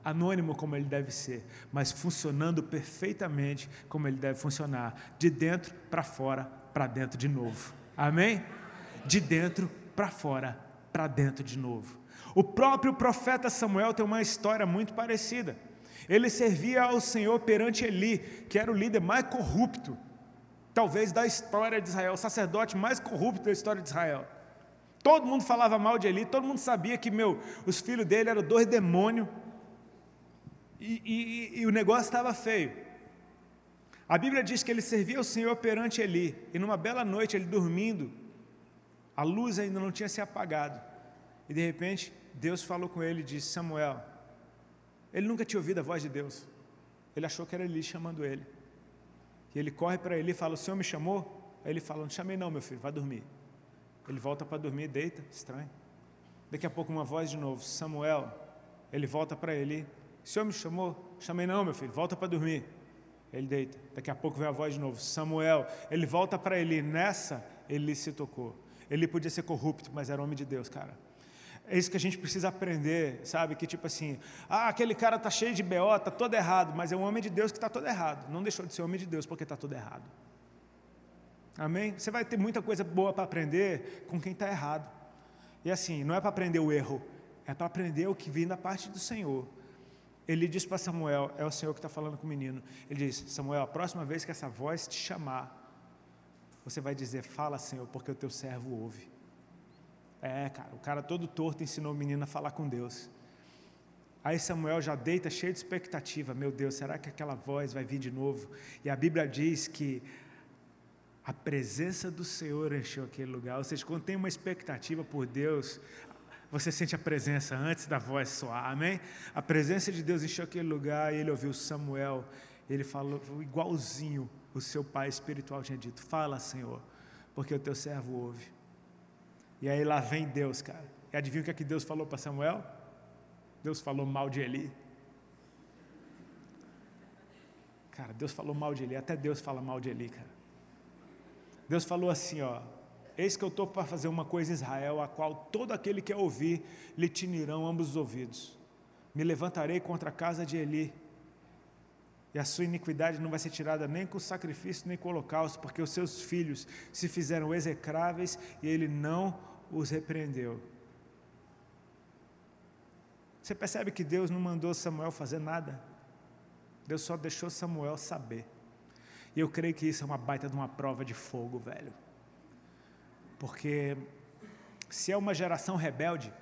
anônimo como ele deve ser, mas funcionando perfeitamente como ele deve funcionar, de dentro para fora, para dentro de novo. Amém? De dentro para fora, para dentro de novo. O próprio profeta Samuel tem uma história muito parecida. Ele servia ao Senhor perante Eli, que era o líder mais corrupto, talvez da história de Israel, o sacerdote mais corrupto da história de Israel. Todo mundo falava mal de Eli, todo mundo sabia que, meu, os filhos dele eram dois demônios, e, e, e o negócio estava feio. A Bíblia diz que ele servia o Senhor perante Eli, e numa bela noite, ele dormindo, a luz ainda não tinha se apagado, e de repente Deus falou com ele e disse: Samuel, ele nunca tinha ouvido a voz de Deus, ele achou que era Eli chamando ele, e ele corre para Eli e fala: O Senhor me chamou? Aí ele fala: Não chamei, não, meu filho, vai dormir. Ele volta para dormir, deita, estranho. Daqui a pouco, uma voz de novo: Samuel. Ele volta para ele: O senhor me chamou? Chamei, não, meu filho, volta para dormir. Ele deita. Daqui a pouco vem a voz de novo: Samuel. Ele volta para ele. Nessa, ele se tocou. Ele podia ser corrupto, mas era homem de Deus, cara. É isso que a gente precisa aprender, sabe? Que tipo assim, ah, aquele cara tá cheio de BO, tá todo errado, mas é um homem de Deus que está todo errado. Não deixou de ser homem de Deus porque está todo errado. Amém? Você vai ter muita coisa boa para aprender com quem está errado. E assim, não é para aprender o erro, é para aprender o que vem da parte do Senhor. Ele diz para Samuel, é o Senhor que está falando com o menino. Ele diz: Samuel, a próxima vez que essa voz te chamar, você vai dizer: Fala, Senhor, porque o teu servo ouve. É, cara, o cara todo torto ensinou o menino a falar com Deus. Aí Samuel já deita cheio de expectativa: Meu Deus, será que aquela voz vai vir de novo? E a Bíblia diz que a presença do Senhor encheu aquele lugar. Ou seja, quando tem uma expectativa por Deus, você sente a presença antes da voz soar, amém? A presença de Deus encheu aquele lugar e ele ouviu Samuel. Ele falou igualzinho o seu pai espiritual tinha dito: Fala, Senhor, porque o teu servo ouve. E aí lá vem Deus, cara. E adivinha o que, é que Deus falou para Samuel? Deus falou mal de Eli. Cara, Deus falou mal de Eli, até Deus fala mal de Eli, cara. Deus falou assim, ó, eis que eu estou para fazer uma coisa em Israel, a qual todo aquele que ouvir lhe tinirão ambos os ouvidos. Me levantarei contra a casa de Eli, e a sua iniquidade não vai ser tirada nem com sacrifício nem com holocausto, porque os seus filhos se fizeram execráveis e ele não os repreendeu. Você percebe que Deus não mandou Samuel fazer nada? Deus só deixou Samuel saber. E eu creio que isso é uma baita de uma prova de fogo, velho. Porque se é uma geração rebelde,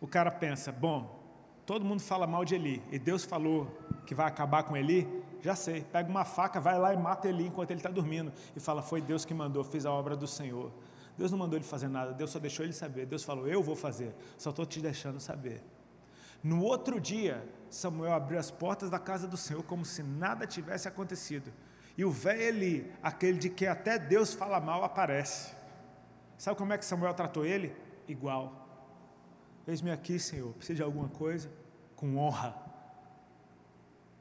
o cara pensa: bom, todo mundo fala mal de Eli, e Deus falou que vai acabar com Eli, já sei, pega uma faca, vai lá e mata Eli enquanto ele está dormindo, e fala, foi Deus que mandou, fiz a obra do Senhor. Deus não mandou ele fazer nada, Deus só deixou ele saber, Deus falou, eu vou fazer, só estou te deixando saber. No outro dia, Samuel abriu as portas da casa do Senhor como se nada tivesse acontecido. E o velho aquele de que até Deus fala mal, aparece. Sabe como é que Samuel tratou ele? Igual. Eis-me aqui, Senhor, precisa de alguma coisa? Com honra.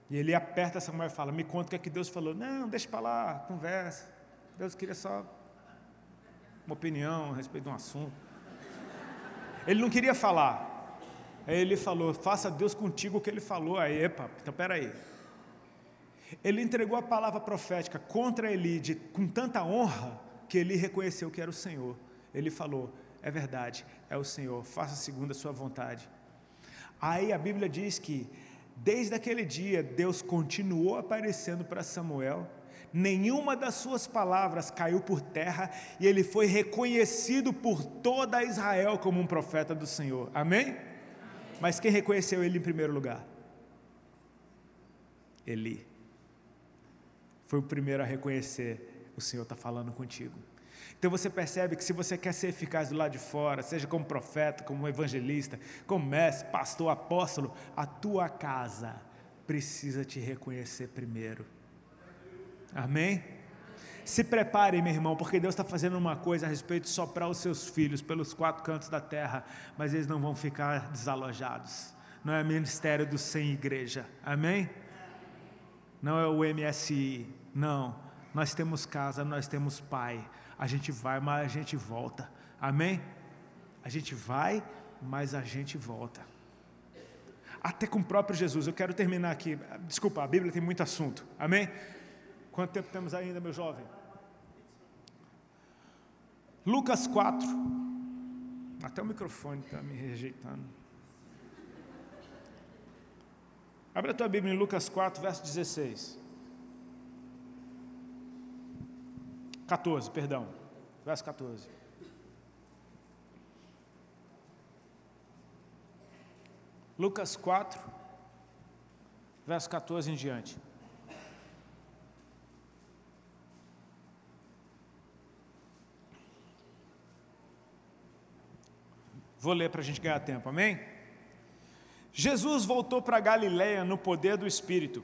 E ele aperta Samuel e fala: Me conta o que é que Deus falou. Não, deixa para lá, conversa. Deus queria só uma opinião a respeito de um assunto. Ele não queria falar. Aí ele falou: Faça Deus contigo o que ele falou. Aí, epa, então peraí. Ele entregou a palavra profética contra Eli de, com tanta honra que ele reconheceu que era o Senhor. Ele falou: É verdade, é o Senhor, faça segundo a sua vontade. Aí a Bíblia diz que Desde aquele dia, Deus continuou aparecendo para Samuel, nenhuma das suas palavras caiu por terra e ele foi reconhecido por toda Israel como um profeta do Senhor. Amém? Mas quem reconheceu ele em primeiro lugar? Eli. Foi o primeiro a reconhecer: o Senhor está falando contigo. Então você percebe que se você quer ser eficaz do lado de fora, seja como profeta, como evangelista, como mestre, pastor, apóstolo, a tua casa precisa te reconhecer primeiro. Amém? Se prepare, meu irmão, porque Deus está fazendo uma coisa a respeito de soprar os seus filhos pelos quatro cantos da terra, mas eles não vão ficar desalojados. Não é ministério do sem igreja. Amém? Não é o MSI. Não. Nós temos casa, nós temos pai a gente vai, mas a gente volta. Amém? A gente vai, mas a gente volta. Até com o próprio Jesus. Eu quero terminar aqui. Desculpa, a Bíblia tem muito assunto. Amém? Quanto tempo temos ainda, meu jovem? Lucas 4. Até o microfone está me rejeitando. Abre a tua Bíblia em Lucas 4, verso 16. 14, perdão. Verso 14. Lucas 4, verso 14 em diante. Vou ler para a gente ganhar tempo, amém? Jesus voltou para Galiléia no poder do Espírito,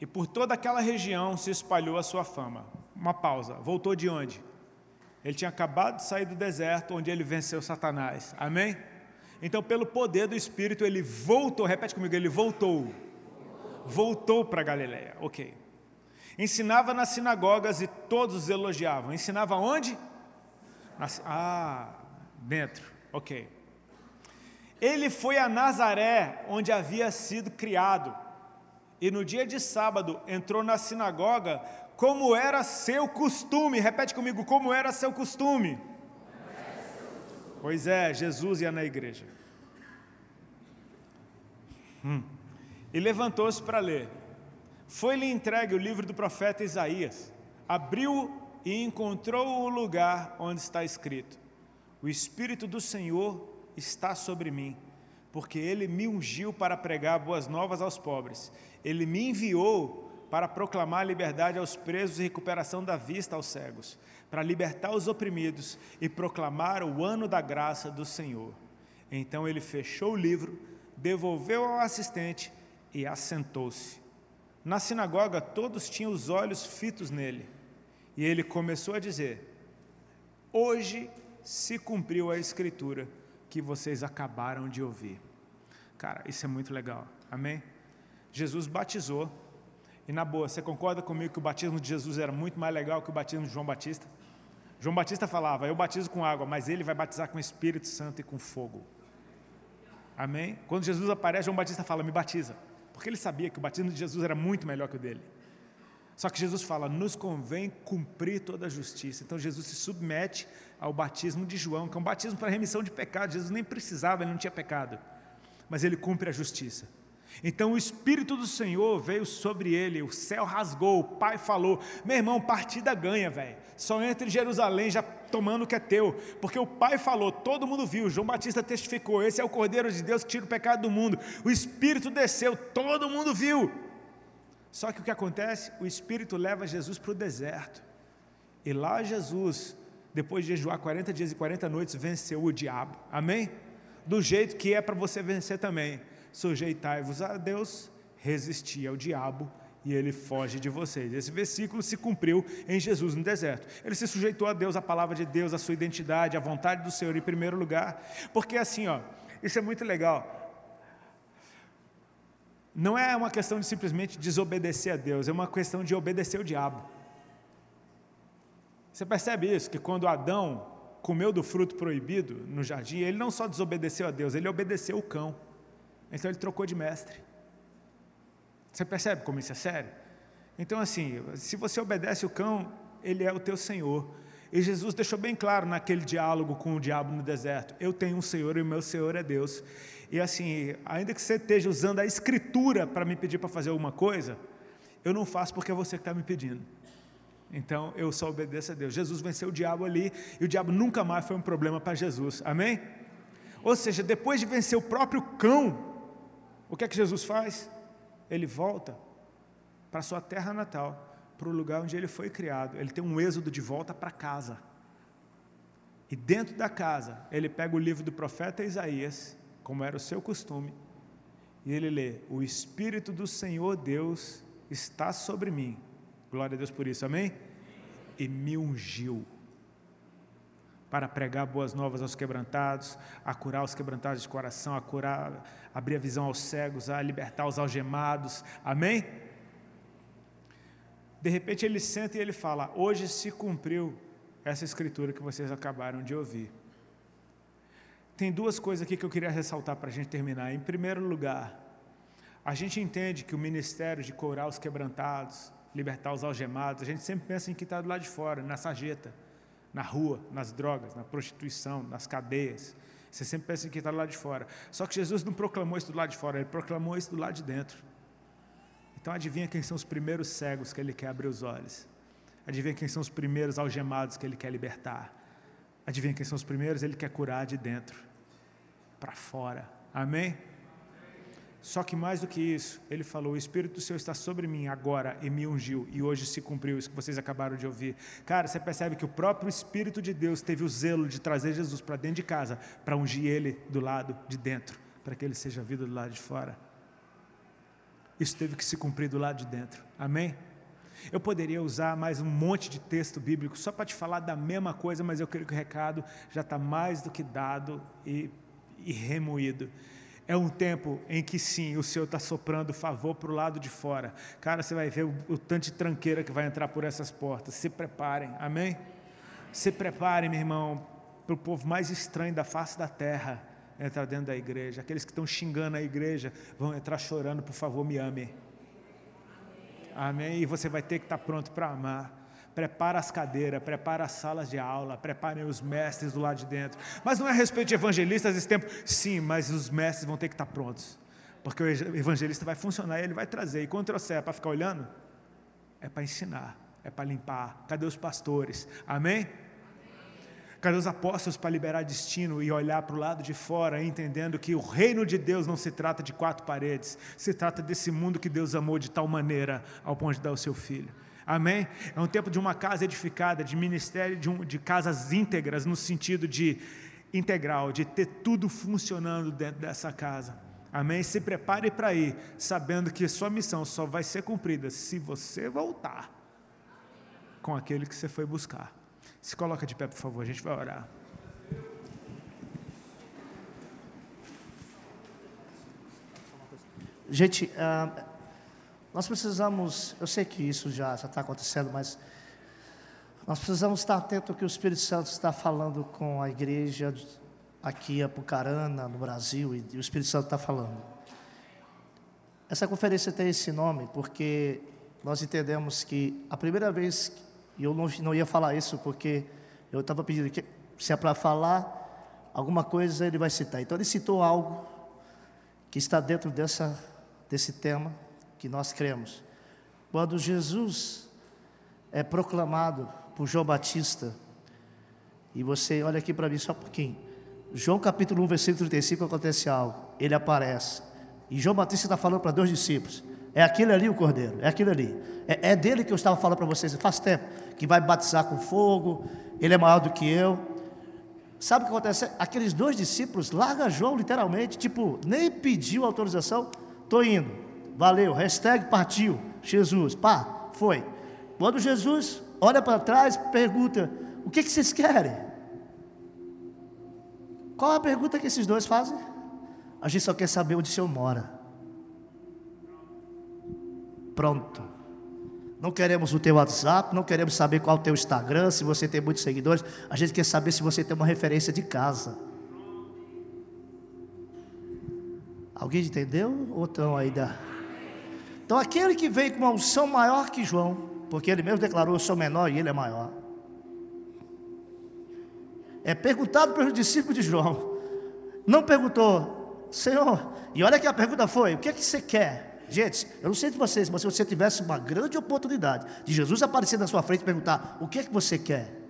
e por toda aquela região se espalhou a sua fama. uma pausa. Voltou de onde? Ele tinha acabado de sair do deserto, onde ele venceu Satanás. Amém? Então, pelo poder do Espírito, ele voltou. Repete comigo, ele voltou. Voltou para Galiléia. Ok. Ensinava nas sinagogas e todos os elogiavam. Ensinava onde? Nas, ah, dentro. Ok. Ele foi a Nazaré, onde havia sido criado. E no dia de sábado entrou na sinagoga como era seu costume. Repete comigo, como era seu costume. Pois é, Jesus ia na igreja. Hum. E levantou-se para ler. Foi-lhe entregue o livro do profeta Isaías. Abriu e encontrou o lugar onde está escrito: O Espírito do Senhor está sobre mim, porque ele me ungiu para pregar boas novas aos pobres. Ele me enviou para proclamar liberdade aos presos e recuperação da vista aos cegos, para libertar os oprimidos e proclamar o ano da graça do Senhor. Então ele fechou o livro, devolveu ao assistente e assentou-se. Na sinagoga, todos tinham os olhos fitos nele. E ele começou a dizer: Hoje se cumpriu a escritura que vocês acabaram de ouvir. Cara, isso é muito legal. Amém? Jesus batizou e na boa, você concorda comigo que o batismo de Jesus era muito mais legal que o batismo de João Batista? João Batista falava: Eu batizo com água, mas ele vai batizar com Espírito Santo e com fogo. Amém? Quando Jesus aparece, João Batista fala: Me batiza. Porque ele sabia que o batismo de Jesus era muito melhor que o dele. Só que Jesus fala: Nos convém cumprir toda a justiça. Então Jesus se submete ao batismo de João, que é um batismo para remissão de pecado. Jesus nem precisava, ele não tinha pecado. Mas ele cumpre a justiça. Então o Espírito do Senhor veio sobre ele, o céu rasgou, o Pai falou: meu irmão, partida ganha, velho. Só entra em Jerusalém já tomando o que é teu, porque o Pai falou, todo mundo viu, João Batista testificou: esse é o Cordeiro de Deus que tira o pecado do mundo. O Espírito desceu, todo mundo viu. Só que o que acontece? O Espírito leva Jesus para o deserto, e lá Jesus, depois de jejuar 40 dias e 40 noites, venceu o diabo, amém? Do jeito que é para você vencer também sujeitai-vos a Deus, resistir ao diabo e ele foge de vocês. Esse versículo se cumpriu em Jesus no deserto. Ele se sujeitou a Deus, a palavra de Deus, a sua identidade, a vontade do Senhor em primeiro lugar, porque assim, ó, isso é muito legal. Não é uma questão de simplesmente desobedecer a Deus, é uma questão de obedecer o diabo. Você percebe isso? Que quando Adão comeu do fruto proibido no jardim, ele não só desobedeceu a Deus, ele obedeceu o cão. Então ele trocou de mestre. Você percebe como isso é sério? Então, assim, se você obedece o cão, ele é o teu Senhor. E Jesus deixou bem claro naquele diálogo com o diabo no deserto: Eu tenho um Senhor e o meu Senhor é Deus. E assim, ainda que você esteja usando a Escritura para me pedir para fazer alguma coisa, eu não faço porque é você que está me pedindo. Então eu só obedeço a Deus. Jesus venceu o diabo ali e o diabo nunca mais foi um problema para Jesus. Amém? Ou seja, depois de vencer o próprio cão, o que é que Jesus faz? Ele volta para sua terra natal, para o lugar onde ele foi criado. Ele tem um êxodo de volta para casa. E dentro da casa, ele pega o livro do profeta Isaías, como era o seu costume, e ele lê: O Espírito do Senhor Deus está sobre mim. Glória a Deus por isso, amém? E me ungiu para pregar boas novas aos quebrantados, a curar os quebrantados de coração, a curar, abrir a visão aos cegos, a libertar os algemados. Amém? De repente ele senta e ele fala: Hoje se cumpriu essa escritura que vocês acabaram de ouvir. Tem duas coisas aqui que eu queria ressaltar para a gente terminar. Em primeiro lugar, a gente entende que o ministério de curar os quebrantados, libertar os algemados, a gente sempre pensa em que está do lado de fora, na sarjeta na rua, nas drogas, na prostituição, nas cadeias. Você sempre pensa que está lá de fora. Só que Jesus não proclamou isso do lado de fora, ele proclamou isso do lado de dentro. Então adivinha quem são os primeiros cegos que ele quer abrir os olhos? Adivinha quem são os primeiros algemados que ele quer libertar? Adivinha quem são os primeiros? Ele quer curar de dentro para fora. Amém? Só que mais do que isso, ele falou: O Espírito do Senhor está sobre mim agora e me ungiu, e hoje se cumpriu isso que vocês acabaram de ouvir. Cara, você percebe que o próprio Espírito de Deus teve o zelo de trazer Jesus para dentro de casa, para ungir ele do lado de dentro, para que ele seja vida do lado de fora. Isso teve que se cumprir do lado de dentro. Amém? Eu poderia usar mais um monte de texto bíblico só para te falar da mesma coisa, mas eu creio que o recado já está mais do que dado e, e remoído. É um tempo em que sim, o Senhor está soprando favor para o lado de fora. Cara, você vai ver o, o tanto de tranqueira que vai entrar por essas portas. Se preparem, amém? Se preparem, meu irmão, para o povo mais estranho da face da terra entrar dentro da igreja. Aqueles que estão xingando a igreja vão entrar chorando, por favor, me ame. Amém? E você vai ter que estar pronto para amar. Prepara as cadeiras, prepara as salas de aula, preparem os mestres do lado de dentro. Mas não é a respeito de evangelistas esse tempo. Sim, mas os mestres vão ter que estar prontos. Porque o evangelista vai funcionar, ele vai trazer. E quando trouxer é para ficar olhando, é para ensinar, é para limpar. Cadê os pastores? Amém? Cadê os apóstolos para liberar destino e olhar para o lado de fora, entendendo que o reino de Deus não se trata de quatro paredes, se trata desse mundo que Deus amou de tal maneira ao ponto de dar o seu filho. Amém? É um tempo de uma casa edificada, de ministério, de, um, de casas íntegras, no sentido de integral, de ter tudo funcionando dentro dessa casa. Amém? Se prepare para ir, sabendo que sua missão só vai ser cumprida se você voltar com aquele que você foi buscar. Se coloca de pé, por favor, a gente vai orar. Gente, uh, nós precisamos, eu sei que isso já está acontecendo, mas nós precisamos estar atentos ao que o Espírito Santo está falando com a igreja aqui em Apucarana, no Brasil, e o Espírito Santo está falando. Essa conferência tem esse nome porque nós entendemos que a primeira vez e eu não, não ia falar isso porque eu estava pedindo que, se é para falar alguma coisa, ele vai citar. Então, ele citou algo que está dentro dessa, desse tema que nós cremos. Quando Jesus é proclamado por João Batista, e você olha aqui para mim só um pouquinho. João capítulo 1, versículo 35 acontece algo. Ele aparece. E João Batista está falando para dois discípulos. É aquele ali o cordeiro, é aquele ali. É, é dele que eu estava falando para vocês faz tempo, que vai batizar com fogo, ele é maior do que eu. Sabe o que acontece? Aqueles dois discípulos larga João literalmente, tipo, nem pediu autorização, estou indo, valeu, hashtag partiu, Jesus, pá, foi. Quando Jesus olha para trás, pergunta: o que, que vocês querem? Qual a pergunta que esses dois fazem? A gente só quer saber onde o Senhor mora. Pronto. Não queremos o teu WhatsApp, não queremos saber qual o teu Instagram, se você tem muitos seguidores. A gente quer saber se você tem uma referência de casa. Alguém entendeu? Ou estão ainda? Então aquele que veio com uma unção maior que João, porque ele mesmo declarou: Eu sou menor e ele é maior. É perguntado pelos discípulos de João. Não perguntou, Senhor, e olha que a pergunta foi: O que é que você quer? Gente, eu não sei de vocês, mas se você tivesse uma grande oportunidade de Jesus aparecer na sua frente e perguntar: O que é que você quer?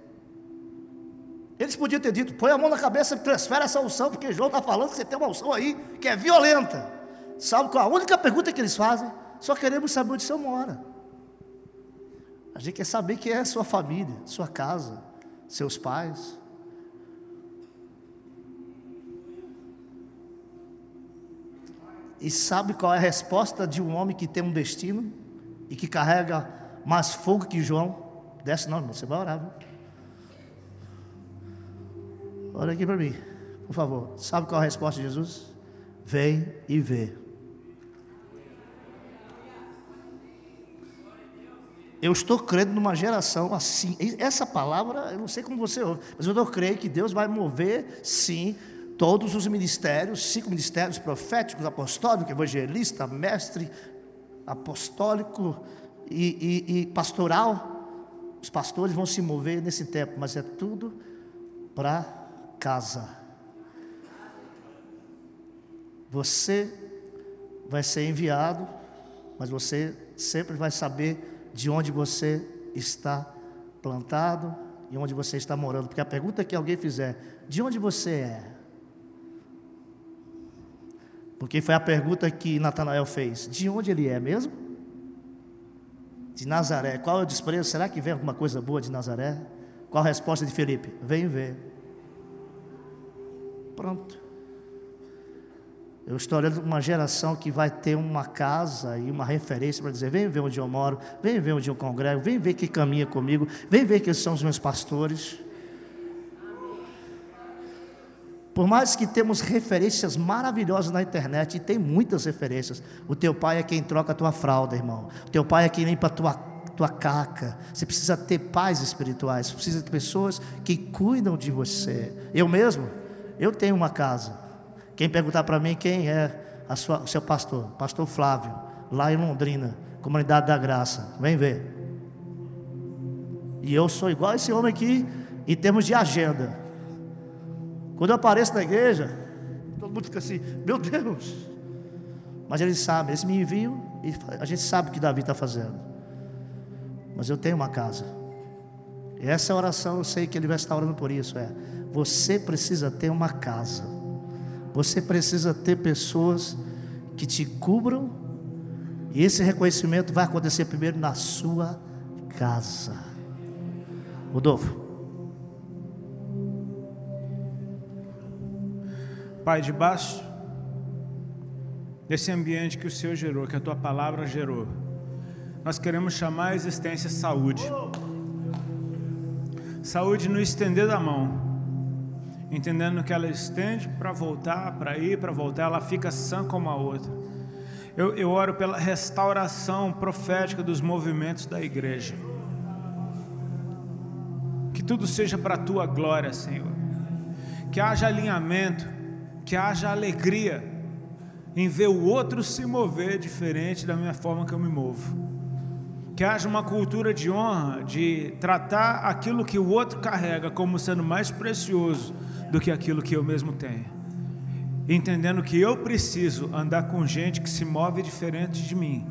Eles podiam ter dito: Põe a mão na cabeça e transfere essa unção, porque João está falando que você tem uma unção aí que é violenta. Sabe qual? A única pergunta que eles fazem: Só queremos saber onde você mora. A gente quer saber quem é a sua família, sua casa, seus pais. E sabe qual é a resposta de um homem que tem um destino e que carrega mais fogo que João? Desce não, irmão, você vai orar. Viu? Olha aqui para mim, por favor. Sabe qual é a resposta de Jesus? Vem e vê. Eu estou crendo numa geração assim. Essa palavra, eu não sei como você ouve, mas eu crendo que Deus vai mover, sim, todos os ministérios, cinco ministérios proféticos, apostólico, evangelista, mestre, apostólico e, e, e pastoral, os pastores vão se mover nesse tempo, mas é tudo para casa. Você vai ser enviado, mas você sempre vai saber de onde você está plantado e onde você está morando, porque a pergunta que alguém fizer, de onde você é? Porque foi a pergunta que Natanael fez: de onde ele é mesmo? De Nazaré. Qual é o desprezo? Será que vem alguma coisa boa de Nazaré? Qual a resposta de Felipe? Vem ver. Pronto. Eu estou olhando uma geração que vai ter uma casa e uma referência para dizer: vem ver onde eu moro, vem ver onde eu congrego, vem ver que caminha comigo, vem ver que são os meus pastores. Por mais que temos referências maravilhosas na internet, e tem muitas referências. O teu pai é quem troca a tua fralda, irmão. O teu pai é quem limpa a tua, tua caca. Você precisa ter pais espirituais. Você precisa ter pessoas que cuidam de você. Eu mesmo, eu tenho uma casa. Quem perguntar para mim quem é sua, o seu pastor, pastor Flávio, lá em Londrina, comunidade da graça, vem ver. E eu sou igual esse homem aqui em termos de agenda. Quando eu apareço na igreja, todo mundo fica assim, meu Deus. Mas eles sabem, eles me enviam e a gente sabe o que Davi está fazendo. Mas eu tenho uma casa. E essa oração eu sei que ele vai estar orando por isso. É, você precisa ter uma casa. Você precisa ter pessoas que te cubram, e esse reconhecimento vai acontecer primeiro na sua casa. Rodolfo. Pai, debaixo desse ambiente que o Senhor gerou, que a tua palavra gerou, nós queremos chamar a existência saúde. Saúde no estender da mão entendendo que ela estende para voltar, para ir, para voltar, ela fica sã como a outra. Eu, eu oro pela restauração profética dos movimentos da igreja. Que tudo seja para a tua glória, Senhor. Que haja alinhamento, que haja alegria em ver o outro se mover diferente da minha forma que eu me movo. Que haja uma cultura de honra, de tratar aquilo que o outro carrega como sendo mais precioso do que aquilo que eu mesmo tenho. Entendendo que eu preciso andar com gente que se move diferente de mim,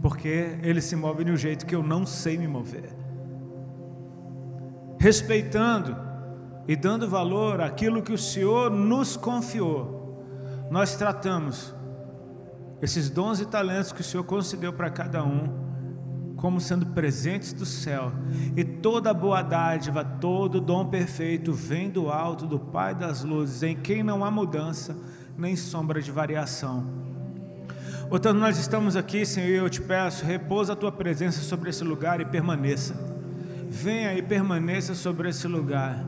porque ele se move de um jeito que eu não sei me mover. Respeitando e dando valor àquilo que o Senhor nos confiou, nós tratamos esses dons e talentos que o Senhor concedeu para cada um como sendo presentes do céu, e toda boa dádiva, todo dom perfeito vem do alto do Pai das luzes, em quem não há mudança nem sombra de variação. Portanto, nós estamos aqui, Senhor, e eu te peço, repousa a tua presença sobre esse lugar e permaneça. Venha e permaneça sobre esse lugar.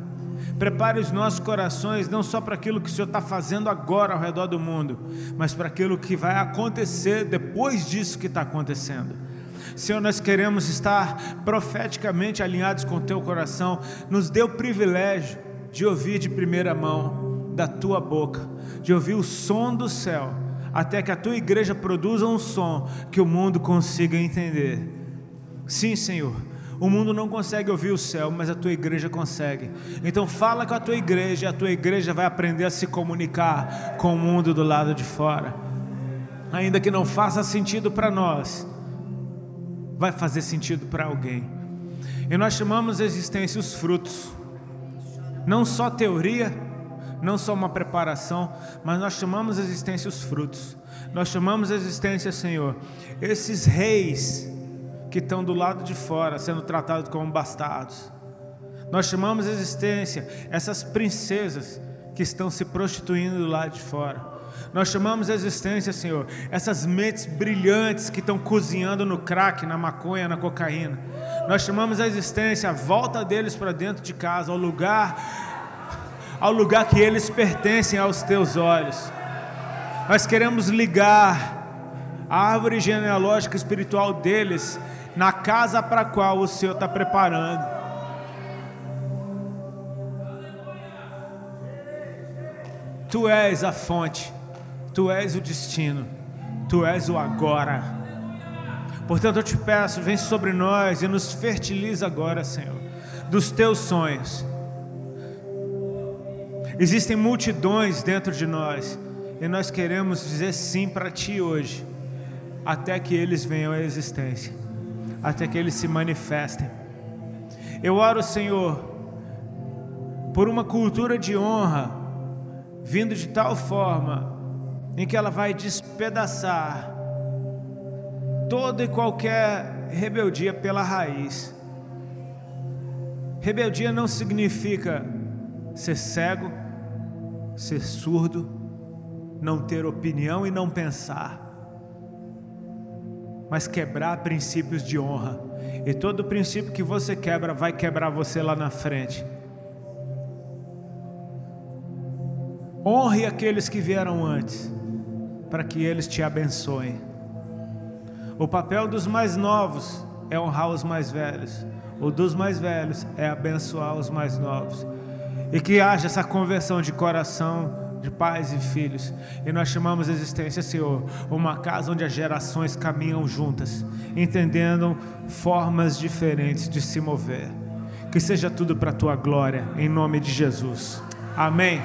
Prepare os nossos corações não só para aquilo que o Senhor está fazendo agora ao redor do mundo, mas para aquilo que vai acontecer depois disso que está acontecendo. Senhor, nós queremos estar profeticamente alinhados com o teu coração. Nos dê o privilégio de ouvir de primeira mão da tua boca, de ouvir o som do céu, até que a tua igreja produza um som que o mundo consiga entender. Sim, Senhor. O mundo não consegue ouvir o céu, mas a tua igreja consegue. Então fala com a tua igreja, e a tua igreja vai aprender a se comunicar com o mundo do lado de fora. Ainda que não faça sentido para nós, vai fazer sentido para alguém. E nós chamamos a existência os frutos, não só teoria, não só uma preparação, mas nós chamamos a existência os frutos. Nós chamamos a existência, Senhor, esses reis que estão do lado de fora sendo tratados como bastardos. Nós chamamos a existência essas princesas que estão se prostituindo do lado de fora. Nós chamamos a existência, Senhor, essas mentes brilhantes que estão cozinhando no crack, na maconha, na cocaína. Nós chamamos a existência, a volta deles para dentro de casa, ao lugar, ao lugar que eles pertencem aos teus olhos. Nós queremos ligar a árvore genealógica espiritual deles na casa para a qual o Senhor está preparando. Tu és a fonte. Tu és o destino, Tu és o agora. Portanto, eu te peço, vem sobre nós e nos fertiliza agora, Senhor, dos teus sonhos. Existem multidões dentro de nós e nós queremos dizer sim para Ti hoje, até que eles venham à existência, até que eles se manifestem. Eu oro, Senhor, por uma cultura de honra, vindo de tal forma em que ela vai despedaçar toda e qualquer rebeldia pela raiz. Rebeldia não significa ser cego, ser surdo, não ter opinião e não pensar, mas quebrar princípios de honra. E todo princípio que você quebra vai quebrar você lá na frente. Honre aqueles que vieram antes, para que eles te abençoem. O papel dos mais novos é honrar os mais velhos. O dos mais velhos é abençoar os mais novos. E que haja essa conversão de coração de pais e filhos. E nós chamamos a existência, Senhor, uma casa onde as gerações caminham juntas, entendendo formas diferentes de se mover. Que seja tudo para a tua glória, em nome de Jesus. Amém.